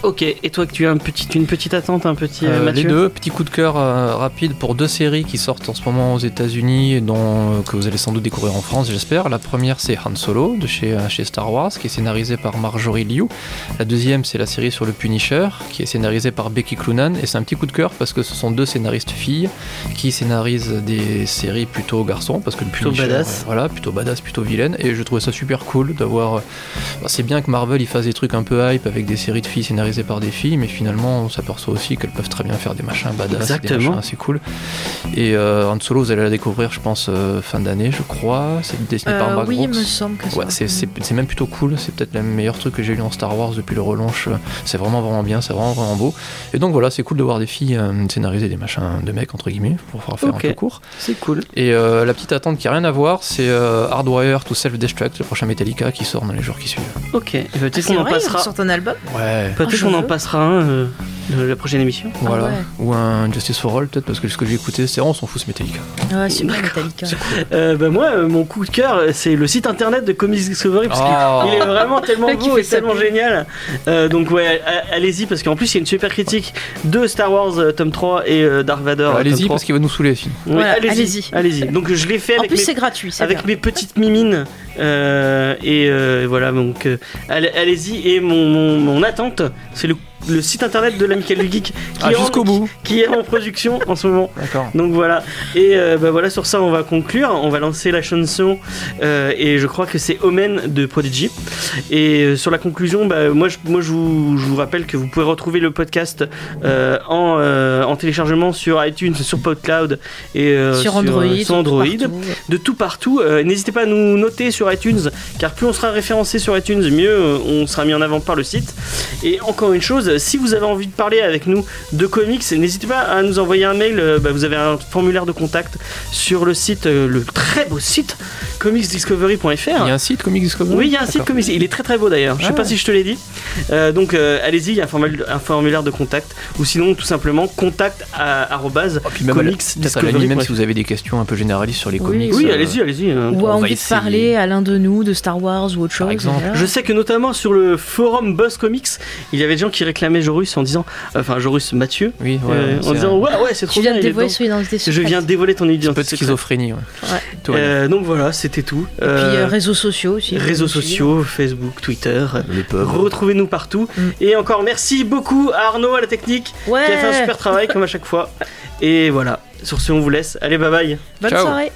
Speaker 1: Ok. Et toi que tu as un petit, une petite attente, un petit euh,
Speaker 2: Euh, les deux, petit coup de cœur euh, rapide pour deux séries qui sortent en ce moment aux États-Unis, et dont euh, que vous allez sans doute découvrir en France, j'espère. La première, c'est Han Solo de chez, euh, chez Star Wars, qui est scénarisé par Marjorie Liu. La deuxième, c'est la série sur le Punisher, qui est scénarisée scénarisé par Becky Cloonan et c'est un petit coup de cœur parce que ce sont deux scénaristes filles qui scénarisent des séries plutôt garçons parce que le
Speaker 1: Plutôt
Speaker 2: Punisher,
Speaker 1: badass.
Speaker 2: euh, voilà, plutôt badass, plutôt vilaine et je trouvais ça super cool d'avoir. bah, c'est bien que Marvel il fasse des trucs un peu hype avec des séries de filles scénarisées par des filles, mais finalement on s'aperçoit aussi qu'elles peuvent très bien faire des machins badass,
Speaker 1: Exactement.
Speaker 2: des machins assez cool. Et euh, Han Solo, vous allez la découvrir, je pense, euh, fin d'année, je crois. C'est dessiné par
Speaker 3: Euh,
Speaker 2: Mark
Speaker 3: oui, il me semble que ça.
Speaker 2: Ouais, c'est, c'est, c'est même plutôt cool, c'est peut-être le meilleur truc que j'ai lu en Star Wars depuis le relaunch. C'est vraiment vraiment bien, c'est vraiment vraiment beau. Et donc voilà, c'est cool de voir des filles euh, scénariser des machins de mecs entre guillemets pour pouvoir faire un peu court.
Speaker 1: C'est cool.
Speaker 2: Et euh, la petite attente qui a rien à voir, c'est euh, Hardwire to Self-Destruct, le prochain Metallica qui sort dans les jours qui suivent.
Speaker 1: Ok,
Speaker 3: Ah,
Speaker 1: peut-être
Speaker 3: c'est
Speaker 1: qu'on en passera.
Speaker 3: sortent un album
Speaker 2: Ouais.
Speaker 1: Peut-être
Speaker 3: Ah,
Speaker 1: qu'on en passera un euh, de la prochaine émission.
Speaker 2: Voilà.
Speaker 3: ouais.
Speaker 2: Ou un Justice for All peut-être parce que ce que j'ai écouté c'est on s'en fout ce Metallica.
Speaker 3: Ah, super Metallica.
Speaker 1: Euh, bah moi, euh, mon coup de cœur, c'est le site internet de Comics Discovery parce
Speaker 2: Oh.
Speaker 1: qu'il est vraiment tellement beau et tellement génial. Euh, donc ouais, allez-y parce qu'en plus il y a une super critique de Star Wars euh, tome 3 et euh, Dark Vader. euh, tome
Speaker 2: Allez-y
Speaker 1: 3.
Speaker 2: parce qu'il va nous saouler
Speaker 3: Voilà,
Speaker 1: allez-y,
Speaker 3: allez-y.
Speaker 1: allez-y. Donc je l'ai fait
Speaker 3: En
Speaker 1: avec
Speaker 3: plus,
Speaker 1: mes
Speaker 3: c'est gratuit. c'est
Speaker 1: avec
Speaker 3: bien.
Speaker 1: mes petites mimines euh, et euh, voilà donc euh, allez- allez-y et mon, mon, mon attente c'est le, le site internet de l'Amical du Geek qui,
Speaker 2: Ah,
Speaker 1: est en,
Speaker 2: jusqu'au bout.
Speaker 1: qui est en production en ce moment
Speaker 2: D'accord.
Speaker 1: donc voilà et euh, bah voilà sur ça on va conclure on va lancer la chanson euh, et je crois que c'est Omen de Prodigy et euh, sur la conclusion bah, moi, je, moi je, vous, je vous rappelle que vous pouvez retrouver le podcast euh, en, euh, en téléchargement sur iTunes sur PodCloud et euh,
Speaker 3: sur Android.
Speaker 1: sur Android
Speaker 3: partout.
Speaker 1: de tout partout. Euh, N'hésitez pas à nous noter sur iTunes, car plus on sera référencé sur iTunes, mieux on sera mis en avant par le site. Et encore une chose, si vous avez envie de parler avec nous de comics, n'hésitez pas à nous envoyer un mail. Euh, bah, vous avez un formulaire de contact sur le site, euh, le très beau site comicsdiscovery.fr.
Speaker 2: Il y a un site Comics Discovery
Speaker 1: Oui, il y a un site comics. Il est très très beau d'ailleurs. Je sais
Speaker 2: Ah
Speaker 1: pas
Speaker 2: ouais.
Speaker 1: si je te l'ai dit. Euh, donc euh, allez-y, il y a un formulaire, un formulaire de contact. Ou sinon, tout simplement, contact à, arrobase
Speaker 2: Oh, puis même à la même si vous avez des questions un peu généralistes sur les
Speaker 3: Oui,
Speaker 2: comics.
Speaker 1: Oui,
Speaker 2: euh,
Speaker 1: allez-y, allez-y. hein.
Speaker 3: Ou
Speaker 2: On
Speaker 3: a
Speaker 2: va
Speaker 3: envie de parler à l'un de nous de Star Wars ou autre chose.
Speaker 2: exemple.
Speaker 3: voilà.
Speaker 1: Je sais que notamment sur le forum Buzz Comics, il y avait des gens qui réclamaient Jorus en disant, enfin Jorus Mathieu,
Speaker 2: Oui, ouais,
Speaker 1: euh, en
Speaker 2: un-
Speaker 1: disant ouais ouais c'est trop
Speaker 3: Tu viens
Speaker 1: bien.
Speaker 3: de
Speaker 1: est
Speaker 3: dévoiler son identité
Speaker 1: Je viens de dévoiler ton
Speaker 2: un peu
Speaker 1: identité.
Speaker 2: de schizophrénie. ouais.
Speaker 1: Euh, donc voilà, c'était tout.
Speaker 3: Et puis
Speaker 1: Euh,
Speaker 3: réseaux sociaux aussi.
Speaker 1: réseaux sociaux, Facebook, Twitter. Retrouvez-nous partout.
Speaker 3: Mm.
Speaker 1: Et encore merci beaucoup à Arnaud à la technique.
Speaker 3: Ouais.
Speaker 1: qui a fait un super travail comme à chaque fois. Et voilà, sur ce on vous laisse. Allez bye bye.
Speaker 3: Bonne
Speaker 2: Ciao.
Speaker 3: soirée.